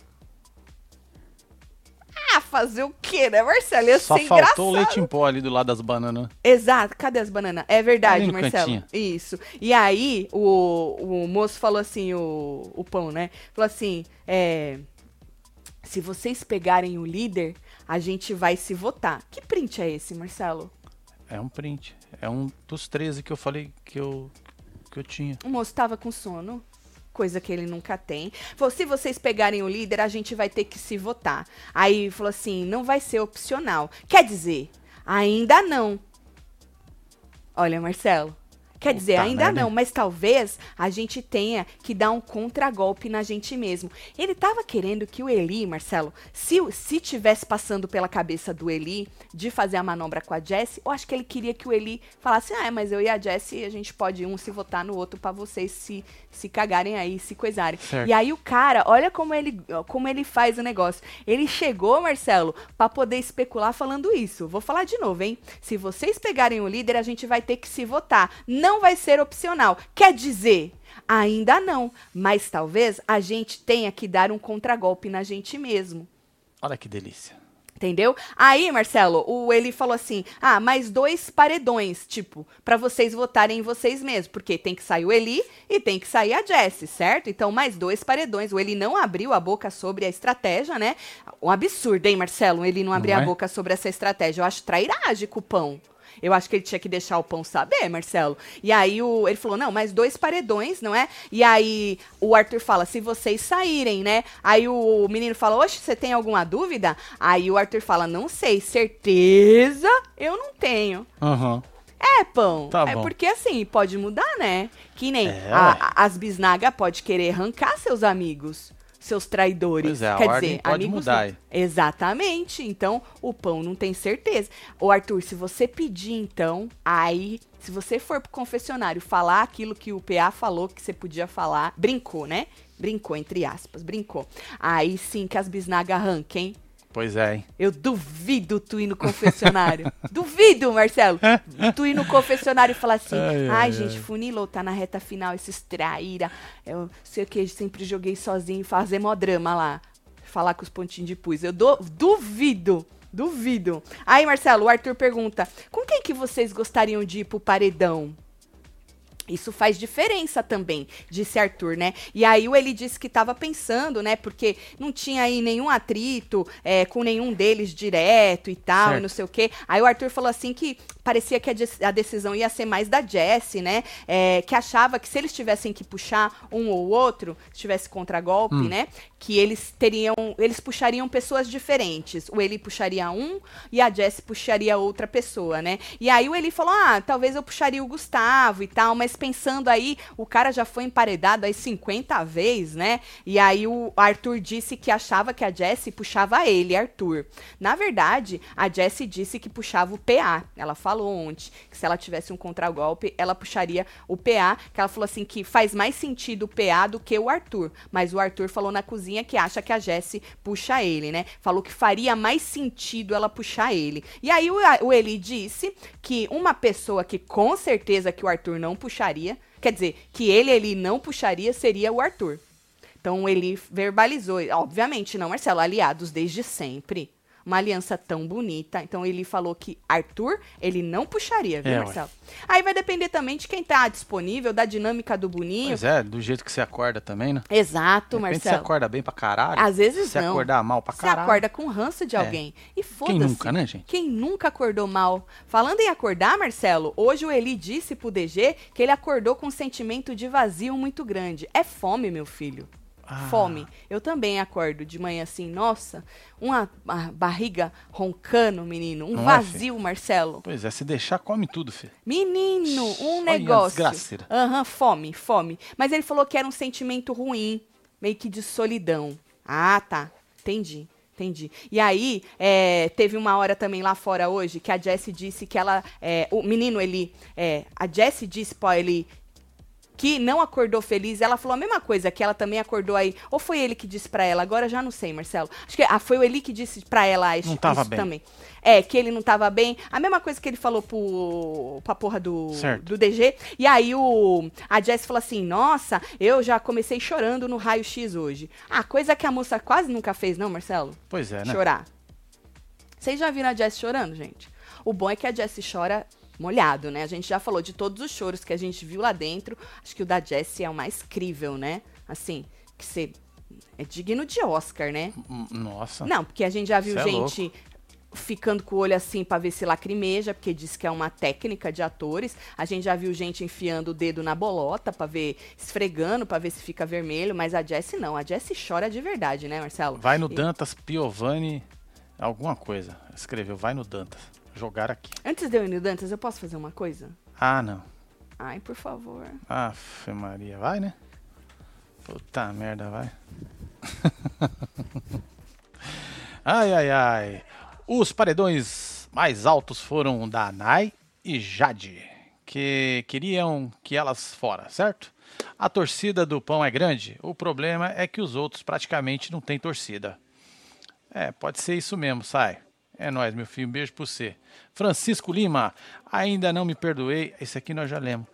Speaker 1: Ah, fazer o quê, né, Marcelo? Ia
Speaker 2: Só
Speaker 1: ser
Speaker 2: faltou
Speaker 1: engraçado.
Speaker 2: o leite em pó ali do lado das bananas.
Speaker 1: Exato, cadê as bananas? É verdade,
Speaker 2: Ali no
Speaker 1: Marcelo.
Speaker 2: cantinho.
Speaker 1: Isso. E aí, o, o moço falou assim, o, o pão, né? Falou assim: é, se vocês pegarem o líder, a gente vai se votar. Que print é esse, Marcelo?
Speaker 2: É um print. É um dos 13 que eu falei que eu, que eu tinha.
Speaker 1: O moço tava com sono. Coisa que ele nunca tem. Falou, se vocês pegarem o líder, a gente vai ter que se votar. Aí falou assim, não vai ser opcional. Quer dizer, ainda não. Olha, Marcelo. Quer dizer,
Speaker 2: Puta
Speaker 1: ainda
Speaker 2: merda,
Speaker 1: não, mas talvez a gente tenha que dar um contragolpe na gente mesmo. Ele tava querendo que o Eli, Marcelo, se, se tivesse passando pela cabeça do Eli de fazer a manobra com a Jessie, eu acho que ele queria que o Eli falasse: ah, mas eu e a Jessie, a gente pode um se votar no outro pra vocês se, se cagarem aí, se coisarem.
Speaker 2: Certo.
Speaker 1: E aí o cara, olha como ele, como ele faz o negócio. Ele chegou, Marcelo, pra poder especular falando isso. Vou falar de novo, hein? Se vocês pegarem o líder, a gente vai ter que se votar. Não vai ser opcional. Quer dizer, ainda não, mas talvez a gente tenha que dar um contragolpe na gente mesmo.
Speaker 2: Olha que delícia.
Speaker 1: Entendeu? Aí, Marcelo, o ele falou assim: "Ah, mais dois paredões, tipo, para vocês votarem em vocês mesmos, porque tem que sair o Eli e tem que sair a Jessie, certo? Então, mais dois paredões. O Eli não abriu a boca sobre a estratégia, né? Um absurdo, hein, Marcelo? Ele não abrir
Speaker 2: Não
Speaker 1: a
Speaker 2: é?
Speaker 1: boca sobre essa estratégia. Eu acho trairagem com o pão. Eu acho que ele tinha que deixar o pão saber, Marcelo. E aí o, ele falou: não, mais dois paredões, não é? E aí o Arthur fala: se vocês saírem, né? Aí o menino fala: oxe, você tem alguma dúvida? Aí o Arthur fala: não sei, certeza eu não tenho.
Speaker 2: Aham.
Speaker 1: É, pão.
Speaker 2: Tá
Speaker 1: é
Speaker 2: bom.
Speaker 1: porque assim, pode mudar, né? Que nem
Speaker 2: É,
Speaker 1: a- a- as bisnagas pode querer arrancar seus amigos, seus traidores.
Speaker 2: Pois é,
Speaker 1: Quer dizer,
Speaker 2: pode
Speaker 1: amigos
Speaker 2: mudar
Speaker 1: não. Exatamente. Então, o pão não tem certeza. Ô, Arthur, se você pedir, então, aí, se você for pro confessionário falar aquilo que o PA falou que você podia falar, brincou, né? Brincou, entre aspas, brincou. Aí sim que as bisnagas arranquem.
Speaker 2: Pois é, hein?
Speaker 1: Eu duvido tu ir no confessionário. duvido, Marcelo. Tu ir no confessionário e falar assim:
Speaker 2: Ai,
Speaker 1: ai,
Speaker 2: ai,
Speaker 1: gente, funilou, tá na reta final, esses traíra. Eu sei o que, sempre joguei sozinho, fazer mó drama lá. Falar com os pontinhos de pus. Eu dou- duvido. Duvido. Aí, Marcelo, o Arthur pergunta: com quem que vocês gostariam de ir pro paredão? Isso faz diferença também, disse Arthur, né? E aí ele disse que estava pensando, né? Porque não tinha aí nenhum atrito é, com nenhum deles direto e tal,
Speaker 2: Certo.
Speaker 1: e não sei o quê. Aí o Arthur falou assim que parecia que a, de- a decisão ia ser mais da Jessie, né? É, que achava que se eles tivessem que puxar um ou outro, se tivesse contragolpe, né? Que eles teriam, eles puxariam pessoas diferentes. O Eli puxaria um e a Jessie puxaria outra pessoa, né? E aí o Eli falou: ah, talvez eu puxaria o Gustavo e tal, mas pensando aí, o cara já foi emparedado aí 50 vezes, né? E aí o Arthur disse que achava que a Jessie puxava ele, Arthur. Na verdade, a Jessie disse que puxava o PA. Ela falou ontem que se ela tivesse um contragolpe, ela puxaria o PA, que ela falou assim que faz mais sentido o PA do que o Arthur. Mas o Arthur falou na cozinha que acha que a Jessie puxa ele, né? Falou que faria mais sentido ela puxar ele. E aí o, o Eli disse que uma pessoa que com certeza que o Arthur não puxaria, quer dizer, que ele ele não puxaria seria o Arthur. Então ele verbalizou, obviamente não, Marcelo, aliados desde sempre. Uma aliança tão bonita. Então ele falou que Arthur, ele não puxaria, viu,
Speaker 2: É, ué.
Speaker 1: Marcelo? Aí vai depender também de quem tá disponível, da dinâmica do Boninho.
Speaker 2: Pois é, do jeito que você acorda também, né?
Speaker 1: Exato,
Speaker 2: De repente você
Speaker 1: Marcelo.
Speaker 2: acorda bem pra caralho.
Speaker 1: Às vezes
Speaker 2: Se
Speaker 1: não.
Speaker 2: acordar mal pra
Speaker 1: Você
Speaker 2: caralho.
Speaker 1: acorda com ranço de
Speaker 2: É.
Speaker 1: alguém. E foda-se.
Speaker 2: Quem nunca, né, gente?
Speaker 1: Quem nunca acordou mal? Falando em acordar, Marcelo, hoje o Eli disse pro DG que ele acordou com um sentimento de vazio muito grande. É fome, meu filho.
Speaker 2: Ah.
Speaker 1: Fome. Eu também acordo de manhã assim, nossa, uma, uma barriga roncando, menino. Um
Speaker 2: Não é,
Speaker 1: vazio, Marcelo.
Speaker 2: Pois é, se deixar, come tudo, filho.
Speaker 1: Menino, um
Speaker 2: Olha
Speaker 1: negócio.
Speaker 2: desgraceira.
Speaker 1: Aham, fome, fome. Mas ele falou que era um sentimento ruim, meio que de solidão. Ah, tá. Entendi. Entendi. E aí, é, teve uma hora também lá fora hoje que a Jessie disse que ela. é, o menino, ele. é, a Jessie disse pra ele que não acordou feliz. Ela falou a mesma coisa, que ela também acordou aí. Ou foi ele que disse pra ela? Agora já não sei, Marcelo. Acho que ah, foi o Eli que disse pra ela isso,
Speaker 2: Não tava
Speaker 1: isso
Speaker 2: bem.
Speaker 1: também. É, que ele não tava bem. A mesma coisa que ele falou pro, pra porra do,
Speaker 2: Certo.
Speaker 1: do DG. E aí o, a Jess falou assim: Nossa, eu já comecei chorando no raio-x hoje. Ah, coisa que a moça quase nunca fez, não, Marcelo?
Speaker 2: Pois é, né?
Speaker 1: Chorar. Vocês já viram a Jess chorando, gente? O bom é que a Jess chora molhado, né? A gente já falou de todos os choros que a gente viu lá dentro. Acho que o da Jessie é o mais crível, né? Assim, que você é digno de Oscar, né?
Speaker 2: Hum, Nossa.
Speaker 1: Não, porque a gente já viu
Speaker 2: Cê é
Speaker 1: gente ficando com o olho assim pra ver se lacrimeja, porque diz que é uma técnica de atores. A gente já viu gente enfiando o dedo na bolota pra ver, esfregando pra ver se fica vermelho, mas a Jessie não. A Jessie chora de verdade, né, Marcelo?
Speaker 2: Vai no
Speaker 1: E-
Speaker 2: Dantas Piovani, alguma coisa. Escreveu, vai no Dantas. Jogar aqui.
Speaker 1: Antes de eu ir no Dantas, eu posso fazer uma coisa?
Speaker 2: Ah, não.
Speaker 1: Ai, por favor.
Speaker 2: Aff, Maria. Vai, né? Puta merda, vai. ai, ai, ai. Os paredões mais altos foram da Nai e Jade, que queriam que elas fora, certo? A torcida do pão é grande, o problema é que os outros praticamente não têm torcida. É, pode ser isso mesmo, sai. É nóis, meu filho. Um beijo pra você. Francisco Lima, ainda não me perdoei. Esse aqui nós já lemos.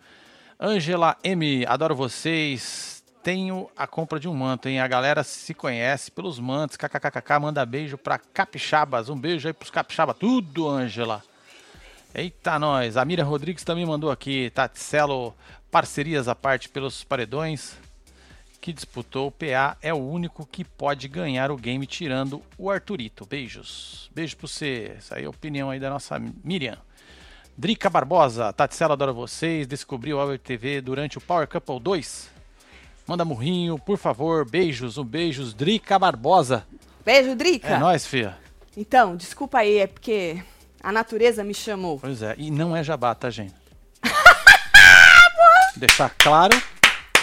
Speaker 2: Angela M, adoro vocês. tenho a compra de um manto, hein? A galera se conhece pelos mantos. KKKK manda beijo pra capixabas. Um beijo aí pros capixabas. Tudo, Ângela. Eita, nós. A Miriam Rodrigues também mandou aqui. Tatselo, parcerias à parte pelos paredões que disputou o PA é o único que pode ganhar o game tirando o Arthurito. Beijos. Beijo pra você. Essa aí é a opinião aí da nossa Miriam. Drica Barbosa, Tatsela adora vocês. Descobriu o Power TV durante o Power Couple 2. Manda murrinho, por favor. Beijos, um beijos. Drica Barbosa.
Speaker 1: Beijo, Drica.
Speaker 2: É nóis, filha.
Speaker 1: Então, desculpa aí, é porque a natureza me chamou.
Speaker 2: Pois é, e não é jabá, tá, gente? Deixar claro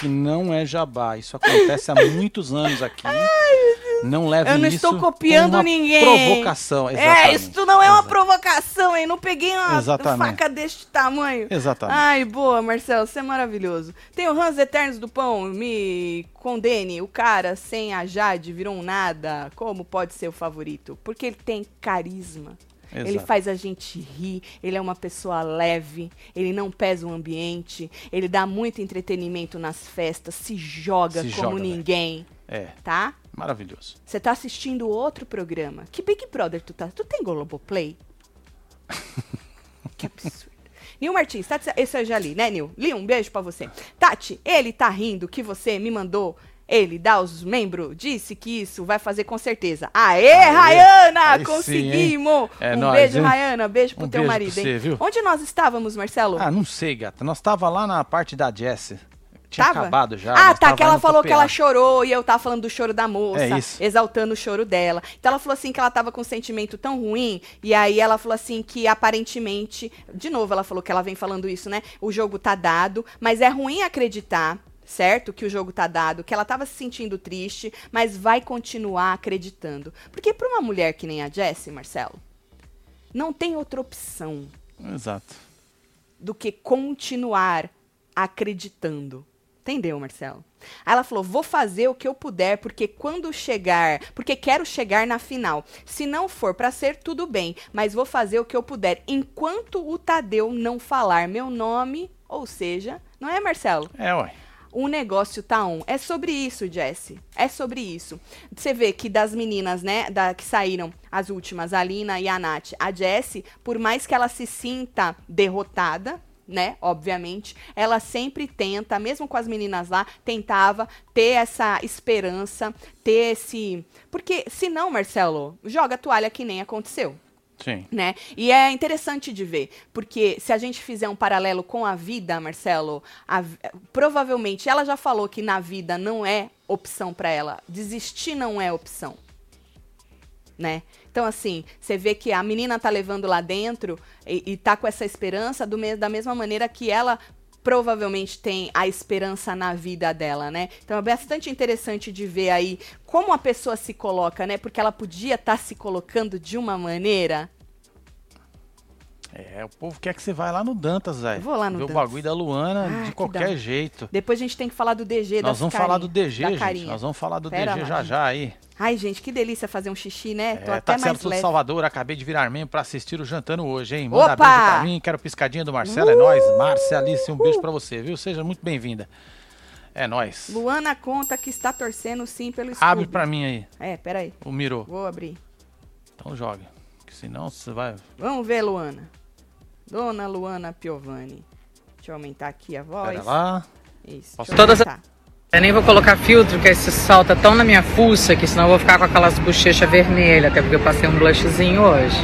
Speaker 2: que não é jabá. Isso acontece há muitos anos aqui. Não leve
Speaker 1: Eu não
Speaker 2: isso
Speaker 1: estou copiando
Speaker 2: uma
Speaker 1: ninguém.
Speaker 2: provocação.
Speaker 1: É,
Speaker 2: exatamente.
Speaker 1: isso não é uma
Speaker 2: Exato.
Speaker 1: provocação, hein? Não peguei uma
Speaker 2: Exatamente.
Speaker 1: faca deste tamanho.
Speaker 2: Exatamente.
Speaker 1: Ai, boa, Marcelo, você é maravilhoso. Tem o Hans Eternos do Pão, me condene, o cara sem a Jade virou um nada. Como pode ser o favorito? Porque ele tem carisma. Ele
Speaker 2: Exato.
Speaker 1: faz a gente rir, ele é uma pessoa leve, ele não pesa o ambiente, ele dá muito entretenimento nas festas, se joga
Speaker 2: Se
Speaker 1: como
Speaker 2: joga, velho.
Speaker 1: ninguém,
Speaker 2: É,
Speaker 1: tá?
Speaker 2: maravilhoso.
Speaker 1: Você tá assistindo outro programa. Que Big Brother tu tá? Tu tem Globoplay? que absurdo. Nil Martins, Tati, esse eu já li, né, Nil? Li, um beijo pra você. Tati, ele tá rindo que você me mandou ele dar os membros, disse que isso vai fazer com certeza. Aê, Rayana!
Speaker 2: Aí sim,
Speaker 1: conseguimos!
Speaker 2: hein? É
Speaker 1: um
Speaker 2: nóis,
Speaker 1: beijo,
Speaker 2: hein?
Speaker 1: Rayana. Beijo pro
Speaker 2: Um
Speaker 1: teu
Speaker 2: beijo
Speaker 1: marido, hein?
Speaker 2: você, viu?
Speaker 1: Onde nós estávamos, Marcelo?
Speaker 2: Ah, não sei, gata. Nós tava lá na parte da Jessie. Tinha
Speaker 1: Tava?
Speaker 2: acabado já.
Speaker 1: Ah, tá, que ela falou que ela chorou e eu tava falando do choro da moça,
Speaker 2: É isso.
Speaker 1: exaltando o choro dela. Então ela falou assim que ela tava com um sentimento tão ruim, e aí ela falou assim que aparentemente, de novo ela falou que ela vem falando isso, né? O jogo tá dado, mas é ruim acreditar, certo? Que o jogo tá dado, que ela tava se sentindo triste, mas vai continuar acreditando. Porque pra uma mulher que nem a Jessie, Marcelo, não tem outra opção
Speaker 2: Exato.
Speaker 1: do que continuar acreditando. Entendeu, Marcelo? Aí ela falou: vou fazer o que eu puder, porque quando chegar. Porque quero chegar na final. Se não for pra ser, tudo bem. Mas vou fazer o que eu puder. Enquanto o Tadeu não falar meu nome, ou seja, não é, Marcelo?
Speaker 2: É, ué.
Speaker 1: O negócio tá on. É sobre isso, Jesse. É sobre isso. Você vê que das meninas, né, da, que saíram as últimas, a Lina e a Nath, a Jessie, por mais que ela se sinta derrotada, né, obviamente, ela sempre tenta, mesmo com as meninas lá, tentava ter essa esperança, ter esse... Porque, senão, Marcelo, joga a toalha que nem aconteceu
Speaker 2: Sim.
Speaker 1: né? E é interessante de ver, porque se a gente fizer um paralelo com a vida, Marcelo, a provavelmente ela já falou que na vida não é opção pra ela, desistir não é opção, né? Então assim, você vê que a menina tá levando lá dentro e, e tá com essa esperança do me- da mesma maneira que ela provavelmente tem a esperança na vida dela, né? Então é bastante interessante de ver aí como a pessoa se coloca, né? Porque ela podia estar se colocando de uma maneira.
Speaker 2: É, o povo quer que você vá lá no Dantas, velho.
Speaker 1: Vou lá no
Speaker 2: Ver o
Speaker 1: Dantas.
Speaker 2: bagulho da Luana
Speaker 1: Ah,
Speaker 2: de
Speaker 1: que
Speaker 2: qualquer jeito.
Speaker 1: Depois a gente tem que falar do DG
Speaker 2: Nós vamos falar do DG, gente.
Speaker 1: carinha.
Speaker 2: Nós vamos falar do
Speaker 1: Pera
Speaker 2: DG
Speaker 1: lá,
Speaker 2: já
Speaker 1: gente.
Speaker 2: já aí.
Speaker 1: Ai, gente, que delícia fazer um xixi, né? Tô
Speaker 2: É,
Speaker 1: até
Speaker 2: tá
Speaker 1: mais leve.
Speaker 2: Salvador, acabei de virar membro pra assistir o Jantando hoje, hein? Manda
Speaker 1: Opa!
Speaker 2: beijo pra mim, quero piscadinha do Marcelo, é nóis. Márcia Alice, um beijo pra você, viu? Seja muito bem-vinda. É nóis.
Speaker 1: Luana conta que está torcendo sim pelo Scooby.
Speaker 2: Abre pra mim aí,
Speaker 1: É, peraí.
Speaker 2: o Miro.
Speaker 1: Vou abrir.
Speaker 2: Então joga. Que senão você vai.
Speaker 1: Vamos ver, Luana. Dona Luana Piovani. Deixa eu aumentar aqui a voz.
Speaker 2: Pera lá.
Speaker 1: Isso.
Speaker 2: Posso-
Speaker 3: Todas-. Eu nem vou colocar filtro, que esse sol tá tão na minha fuça que senão eu vou ficar com aquelas bochechas vermelhas, até porque eu passei um blushzinho hoje.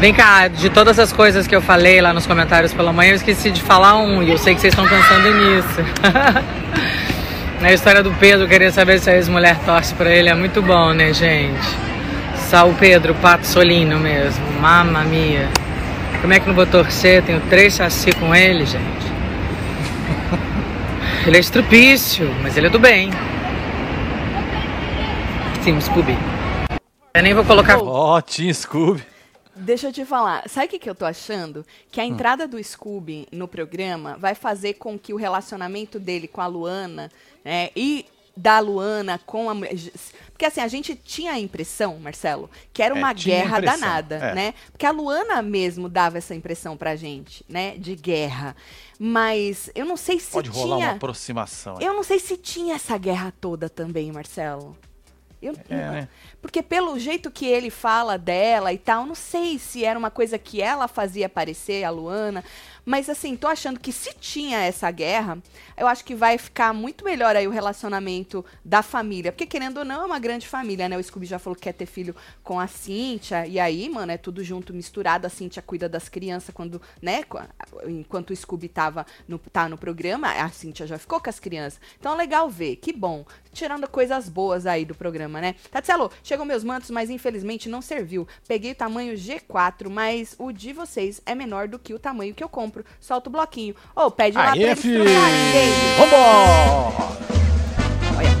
Speaker 3: Vem cá, de todas as coisas que eu falei lá nos comentários pela manhã, eu esqueci de falar um, e eu sei que vocês estão pensando nisso. Na história do Pedro, querer saber se a ex-mulher torce pra ele, é muito bom, né, gente? Sal Pedro, pato solino mesmo, mamma mia. Como é que não vou torcer? Tenho três chassi com ele, gente. Ele é estrupício, mas ele é do bem. Sim, Scooby. Eu nem vou colocar.
Speaker 2: Ó, Team Scooby.
Speaker 1: Deixa eu te falar, sabe o que, que eu tô achando? Que a
Speaker 2: Hum.
Speaker 1: entrada do Scooby no programa vai fazer com que o relacionamento dele com a Luana né, e da Luana com a mulher. Porque assim, a gente tinha a impressão, Marcelo, que era
Speaker 2: É,
Speaker 1: uma
Speaker 2: a
Speaker 1: guerra danada,
Speaker 2: é.
Speaker 1: né? Porque a Luana mesmo dava essa impressão pra gente, né? De guerra. Mas eu não sei se
Speaker 2: Pode rolar
Speaker 1: tinha.
Speaker 2: uma aproximação.
Speaker 1: Eu não sei se tinha essa guerra toda também, Marcelo. Eu,
Speaker 2: É, né?
Speaker 1: Porque pelo jeito que ele fala dela e tal, não sei se era uma coisa que ela fazia parecer, a Luana. Mas assim, tô achando que se tinha essa guerra, eu acho que vai ficar muito melhor aí o relacionamento da família. Porque querendo ou não, é uma grande família, né? O Scooby já falou que quer ter filho com a Cíntia. E aí, mano, é tudo junto, misturado. A Cíntia cuida das crianças quando, né? Enquanto o Scooby tava no, tá no programa, a Cíntia já ficou com as crianças. Então é legal ver, que bom. Tirando coisas boas aí do programa, né? Tatselo, chegam meus mantos, mas infelizmente não serviu. Peguei o tamanho G4, mas o de vocês é menor do que o tamanho que eu compro. Solta o bloquinho. Ô, pede lá pra
Speaker 2: Aê,
Speaker 1: eles
Speaker 2: filho!
Speaker 1: trocarem.
Speaker 2: Vambora!
Speaker 1: Olha.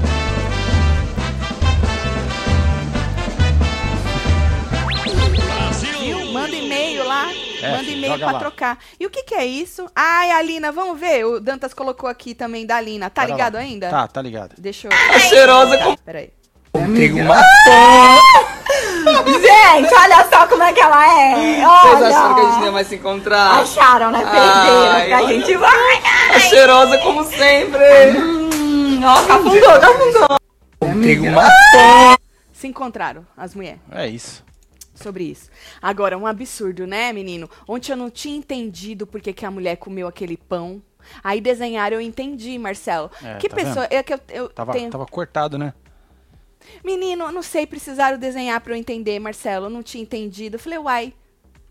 Speaker 1: Manda e-mail lá.
Speaker 2: É,
Speaker 1: manda e-mail pra
Speaker 2: lá.
Speaker 1: trocar. E o que que é isso? Ai, Alina, vamos ver. O Dantas colocou aqui também da Alina. Tá
Speaker 2: Bora lá.
Speaker 1: ligado ainda?
Speaker 2: Tá, tá ligado.
Speaker 1: Deixa eu...
Speaker 3: Tá cheirosa com
Speaker 1: Peraí.
Speaker 4: Gente, olha só como é que ela é. Olha.
Speaker 3: Vocês acharam que a gente não ia mais se encontrar?
Speaker 4: Acharam, né? Perderam.
Speaker 3: Ai,
Speaker 4: que a gente vai.
Speaker 3: Tá cheirosa como sempre.
Speaker 4: Hum, ó, cafundou, cafundou.
Speaker 1: Se encontraram, as mulheres.
Speaker 2: É isso.
Speaker 1: sobre isso. Agora, um absurdo, né, menino? Ontem eu não tinha entendido por que, que a mulher comeu aquele pão. Aí desenharam, eu entendi, Marcelo.
Speaker 2: É,
Speaker 1: que
Speaker 2: tá
Speaker 1: pessoa. É que eu, eu
Speaker 2: Tava,
Speaker 1: tenho...
Speaker 2: tava cortado, né?
Speaker 1: Menino, não sei, precisaram desenhar pra eu entender, Marcelo. Eu não tinha entendido. Eu falei, uai,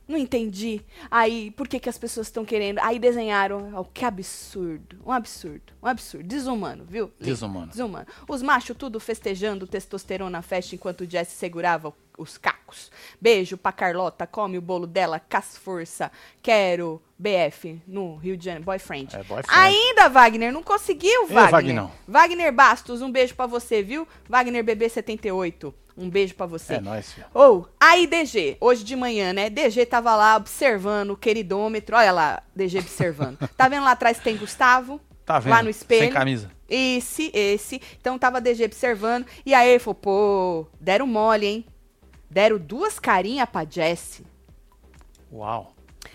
Speaker 1: não entendi. Aí, por que, que as pessoas estão querendo? Aí desenharam. Oh, que absurdo. Um absurdo. Um absurdo. Desumano, viu?
Speaker 2: Desumano.
Speaker 1: Desumano. Os machos tudo festejando testosterona na festa enquanto o Jesse segurava os cacos. Beijo pra Carlota, come o bolo dela, cas força. Quero BF no Rio de Janeiro. Boyfriend.
Speaker 2: É, boyfriend.
Speaker 1: Ainda, Wagner, não conseguiu,
Speaker 2: Ei,
Speaker 1: Wagner.
Speaker 2: Vagnão.
Speaker 1: Wagner Bastos, um beijo pra você, viu? Wagner BB78, um beijo pra você.
Speaker 2: É nóis, filho.
Speaker 1: Ou, aí DG, hoje de manhã, né? DG tava lá observando o queridômetro. Olha lá, DG observando. tá vendo lá atrás que tem Gustavo?
Speaker 2: Tá vendo?
Speaker 1: Lá no espelho.
Speaker 2: Sem camisa.
Speaker 1: Esse, esse. Então tava DG observando. E aí ele falou, pô, deram mole, hein? Deram duas carinhas pra Jessie.
Speaker 2: Uau.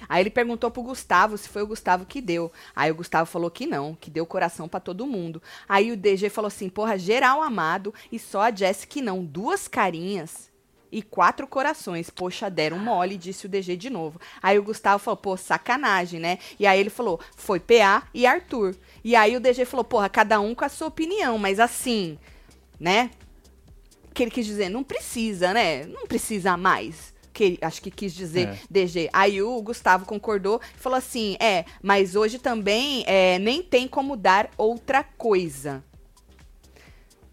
Speaker 1: Aí ele perguntou pro Gustavo se foi o Gustavo que deu. Aí o Gustavo falou que não, que deu coração pra todo mundo. Aí o DG falou assim: porra, geral amado e só a Jessie que não. Duas carinhas e quatro corações. Poxa, deram mole, disse o DG de novo. Aí o Gustavo falou: pô, sacanagem, né? E aí ele falou: foi PA e Arthur. E aí o DG falou: porra, cada um com a sua opinião, mas assim, né? que ele quis dizer, não precisa, né? Não precisa mais. Que ele- acho que quis dizer
Speaker 2: É.
Speaker 1: DG. Aí o Gustavo concordou e falou assim: é, mas hoje também é, nem tem como dar outra coisa.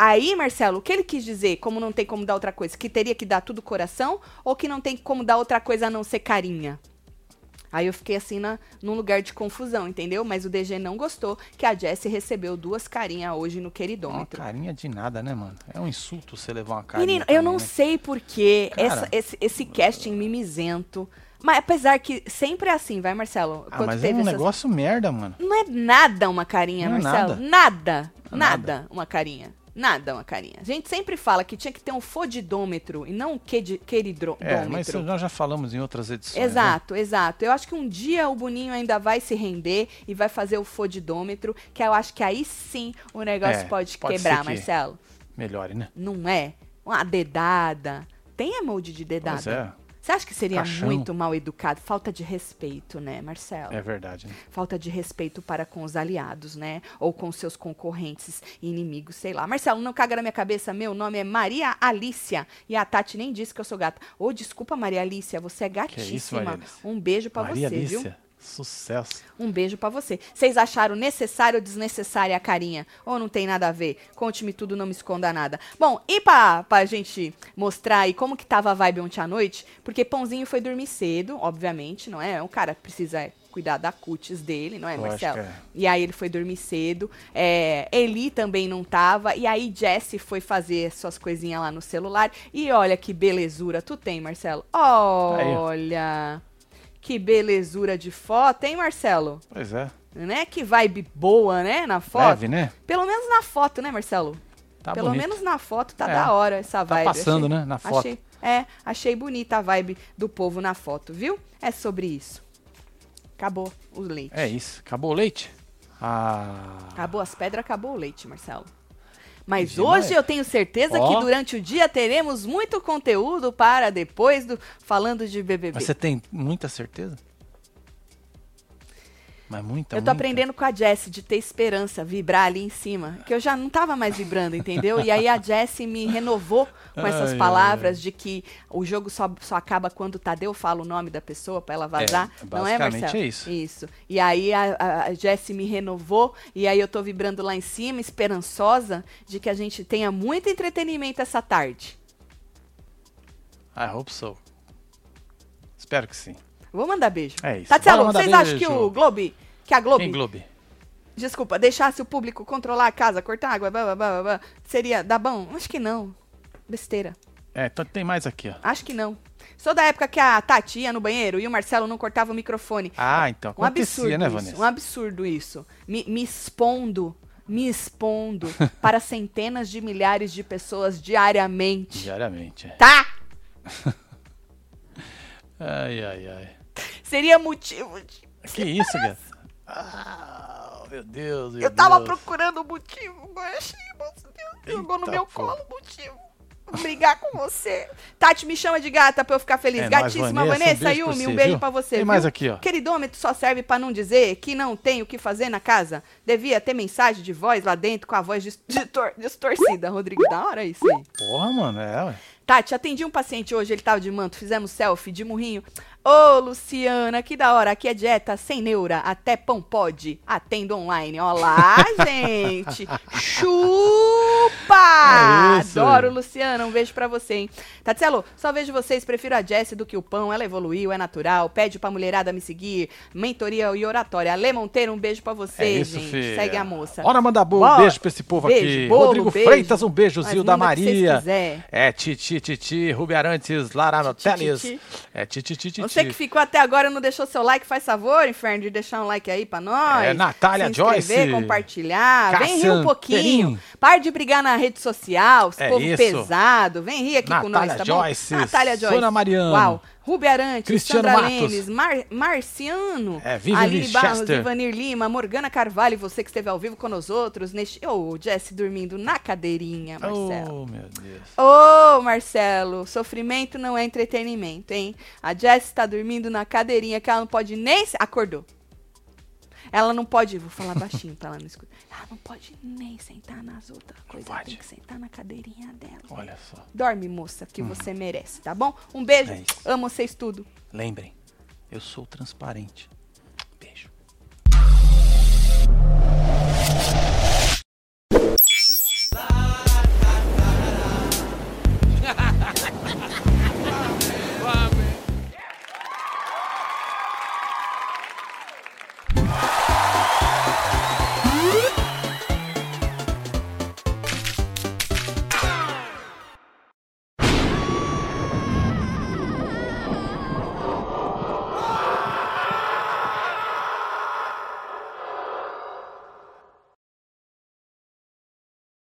Speaker 1: Aí, Marcelo, o que ele quis dizer, como não tem como dar outra coisa? Que teria que dar tudo coração ou que não tem como dar outra coisa a não ser carinha? Aí eu fiquei assim na, num lugar de confusão, entendeu? Mas o DG não gostou que a Jessie recebeu duas carinhas hoje no
Speaker 2: Uma
Speaker 1: queridômetro.
Speaker 2: carinha de nada, né, mano? É um insulto você levar uma carinha.
Speaker 1: Menino, eu não
Speaker 2: né?
Speaker 1: sei porquê
Speaker 2: Cara.
Speaker 1: essa- esse, esse casting mimizento. Mas apesar que sempre é assim, vai, Marcelo?
Speaker 2: Ah, mas é um
Speaker 1: essas-
Speaker 2: negócio merda, mano.
Speaker 1: Não é nada uma carinha,
Speaker 2: Não é
Speaker 1: Marcelo.
Speaker 2: nada.
Speaker 1: Nada.
Speaker 2: É
Speaker 1: Nada,
Speaker 2: nada.
Speaker 1: uma carinha. Nada uma carinha. A gente sempre fala que tinha que ter um fodidômetro e não um queridômetro.
Speaker 2: É, mas nós já falamos em outras edições. né?
Speaker 1: Exato, exato. Eu acho que um dia o Boninho ainda vai se render e vai fazer o fodidômetro, que eu acho que aí sim o negócio
Speaker 2: É,
Speaker 1: pode,
Speaker 2: pode
Speaker 1: quebrar,
Speaker 2: que-
Speaker 1: Marcelo.
Speaker 2: Melhore, né?
Speaker 1: Não é? Uma dedada. Tem emoji de dedada?
Speaker 2: Pois é.
Speaker 1: Você acha que seria
Speaker 2: Caixão.
Speaker 1: muito mal educado? Falta de respeito, né, Marcelo?
Speaker 2: É verdade, né?
Speaker 1: Falta de respeito para com os aliados, né? Ou com seus concorrentes inimigos, sei lá. Marcelo, não caga na minha cabeça. Meu nome é Maria Alícia. E a Tati nem disse que eu sou gata. Ô, desculpa, Maria Alícia, você é gatíssima.
Speaker 2: Maria Alícia?
Speaker 1: um beijo pra
Speaker 2: Maria
Speaker 1: você,
Speaker 2: Alicia,
Speaker 1: viu?
Speaker 2: Sucesso.
Speaker 1: Um beijo pra você. Vocês acharam necessário ou desnecessária a carinha? Ou não tem nada a ver? Conte-me tudo, não me esconda nada. Bom, e pra, pra gente mostrar aí como que tava a vibe ontem à noite, porque Pãozinho foi dormir cedo, obviamente, não é? O cara precisa cuidar da cutis dele, não é,
Speaker 2: Lógico,
Speaker 1: Marcelo?
Speaker 2: é.
Speaker 1: E aí ele foi dormir cedo. É, Eli também não tava. E aí Jesse foi fazer suas coisinhas lá no celular. E olha que belezura tu tem, Marcelo.
Speaker 2: aí, ó.
Speaker 1: Olha. Que belezura de foto, hein, Marcelo?
Speaker 2: Pois é.
Speaker 1: Né? Que vibe boa, né? Na foto.
Speaker 2: Leve, né?
Speaker 1: Pelo menos na foto, né, Marcelo?
Speaker 2: Tá
Speaker 1: Pelo
Speaker 2: bonito.
Speaker 1: menos na foto tá
Speaker 2: É.
Speaker 1: da hora essa vibe.
Speaker 2: passando,
Speaker 1: achei,
Speaker 2: né, na foto.
Speaker 1: Achei, é, achei bonita a vibe do povo na foto, viu? É sobre isso. Acabou o leite.
Speaker 2: É isso. Acabou o leite? Ah.
Speaker 1: Acabou as pedras, acabou o leite, Marcelo. Mas hoje
Speaker 2: mas-
Speaker 1: eu tenho certeza
Speaker 2: Ó.
Speaker 1: que durante o dia teremos muito conteúdo para depois do falando de BBB.
Speaker 2: Mas você tem muita certeza? Mas muita,
Speaker 1: Eu tô
Speaker 2: muita?
Speaker 1: aprendendo com a Jessie de ter esperança, vibrar ali em cima. Que eu já não tava mais vibrando, entendeu? E aí a Jessie me renovou com essas
Speaker 2: Ai,
Speaker 1: palavras de que o jogo só, só acaba quando o Tadeu fala o nome da pessoa pra ela vazar.
Speaker 2: É,
Speaker 1: não é,
Speaker 2: basicamente
Speaker 1: Marcelo?
Speaker 2: é isso.
Speaker 1: Isso. E aí a, a, a Jessie me renovou e aí eu tô vibrando lá em cima, esperançosa de que a gente tenha muito entretenimento essa tarde.
Speaker 2: I hope so. Espero que sim.
Speaker 1: Vou mandar beijo.
Speaker 2: É isso.
Speaker 1: Tatielo,
Speaker 2: mandar
Speaker 1: vocês acham que
Speaker 2: beijo.
Speaker 1: o Globo, que a Globo
Speaker 2: Quem Globe?
Speaker 1: Desculpa, deixasse o público controlar a casa, cortar água, blá, blá, blá, blá, blá, seria dar bom? Acho que não. Besteira.
Speaker 2: É, então tem mais aqui, ó.
Speaker 1: Acho que não. Sou da época que a Tati ia no banheiro e o Marcelo não cortava o microfone.
Speaker 2: Ah, então
Speaker 1: um absurdo
Speaker 2: né,
Speaker 1: isso.
Speaker 2: Vanessa?
Speaker 1: Um absurdo isso. Me, me expondo, me expondo para centenas de milhares de pessoas diariamente.
Speaker 2: Diariamente. é.
Speaker 1: Tá?
Speaker 2: Ai, ai, ai.
Speaker 1: Seria motivo de...
Speaker 2: Que isso, gata? Ah, meu Deus, meu
Speaker 1: Eu tava
Speaker 2: Deus.
Speaker 1: procurando motivo, mas achei, moço, Deus, jogou no meu
Speaker 2: pô.
Speaker 1: colo o motivo. Brigar com você. Tati, me chama de gata pra eu ficar feliz.
Speaker 2: É
Speaker 1: Gatíssima
Speaker 2: Vanessa, um
Speaker 1: Vanessa, Yumi,
Speaker 2: você,
Speaker 1: um beijo
Speaker 2: viu?
Speaker 1: pra você.
Speaker 2: Tem
Speaker 1: viu?
Speaker 2: mais aqui, ó.
Speaker 1: Queridômetro só serve pra não dizer que não tem o que fazer na casa. Devia ter mensagem de voz lá dentro com a voz dis- distor- distorcida. Rodrigo, da hora isso aí.
Speaker 2: Porra, mano, é, ué.
Speaker 1: Tati, atendi um paciente hoje, ele tava de manto, fizemos selfie de murrinho. Ô, Luciana, que da hora, aqui é dieta sem neura, até pão pode, atendo online. Olá, gente! Chupa!
Speaker 2: É isso.
Speaker 1: Adoro, Luciana, um beijo pra você, hein? Tatselo, só vejo vocês, prefiro a Jessie do que o pão, ela evoluiu, é natural, pede pra mulherada me seguir, mentoria e oratória. Ale Monteiro, um beijo pra você,
Speaker 2: É isso,
Speaker 1: gente.
Speaker 2: filha.
Speaker 1: Segue a moça.
Speaker 2: Bora mandar bo-
Speaker 1: Bora.
Speaker 2: beijo pra esse povo
Speaker 1: Beijo,
Speaker 2: aqui.
Speaker 1: bolo,
Speaker 2: Rodrigo
Speaker 1: beijo.
Speaker 2: Freitas, um beijo.
Speaker 1: Mas
Speaker 2: Zil da Maria. É Titi, Titi, Rubi Arantes, Lara.
Speaker 1: Titi.
Speaker 2: É Titi, Titi,
Speaker 1: Você que ficou até agora e não deixou seu like, faz favor, inferno, de deixar um like aí pra nós.
Speaker 2: É, Natália
Speaker 1: Se inscrever,
Speaker 2: Joyce.
Speaker 1: compartilhar. Vem rir um pouquinho. Para de brigar na rede social, esse
Speaker 2: É
Speaker 1: povo
Speaker 2: isso.
Speaker 1: pesado. Vem rir aqui com
Speaker 2: Natália
Speaker 1: nós, tá
Speaker 2: Joyce,
Speaker 1: bom? Natália Joyce.
Speaker 2: Sônia Mariano.
Speaker 1: Uau. Rubi Arantes,
Speaker 2: Cristiano
Speaker 1: Sandra
Speaker 2: Matos.
Speaker 1: Lemes, Mar- Marciano,
Speaker 2: É,
Speaker 1: Aline Barros,
Speaker 2: Winchester.
Speaker 1: Ivanir Lima, Morgana Carvalho, você que esteve ao vivo com nós outros neste... Ô, Jesse dormindo na cadeirinha, Marcelo.
Speaker 2: Oh, meu Deus.
Speaker 1: Ô, Marcelo, sofrimento não é entretenimento, hein? A Jess tá dormindo na cadeirinha que ela não pode nem. Acordou. Ela não pode, vou falar baixinho pra ela não escutar. Ela não pode nem sentar nas outras coisas. Tem que sentar na cadeirinha dela.
Speaker 2: Olha só.
Speaker 1: Dorme, moça, que hum. você merece, tá bom? Um beijo.
Speaker 2: É
Speaker 1: Amo vocês tudo.
Speaker 2: Lembrem, eu sou transparente. Beijo.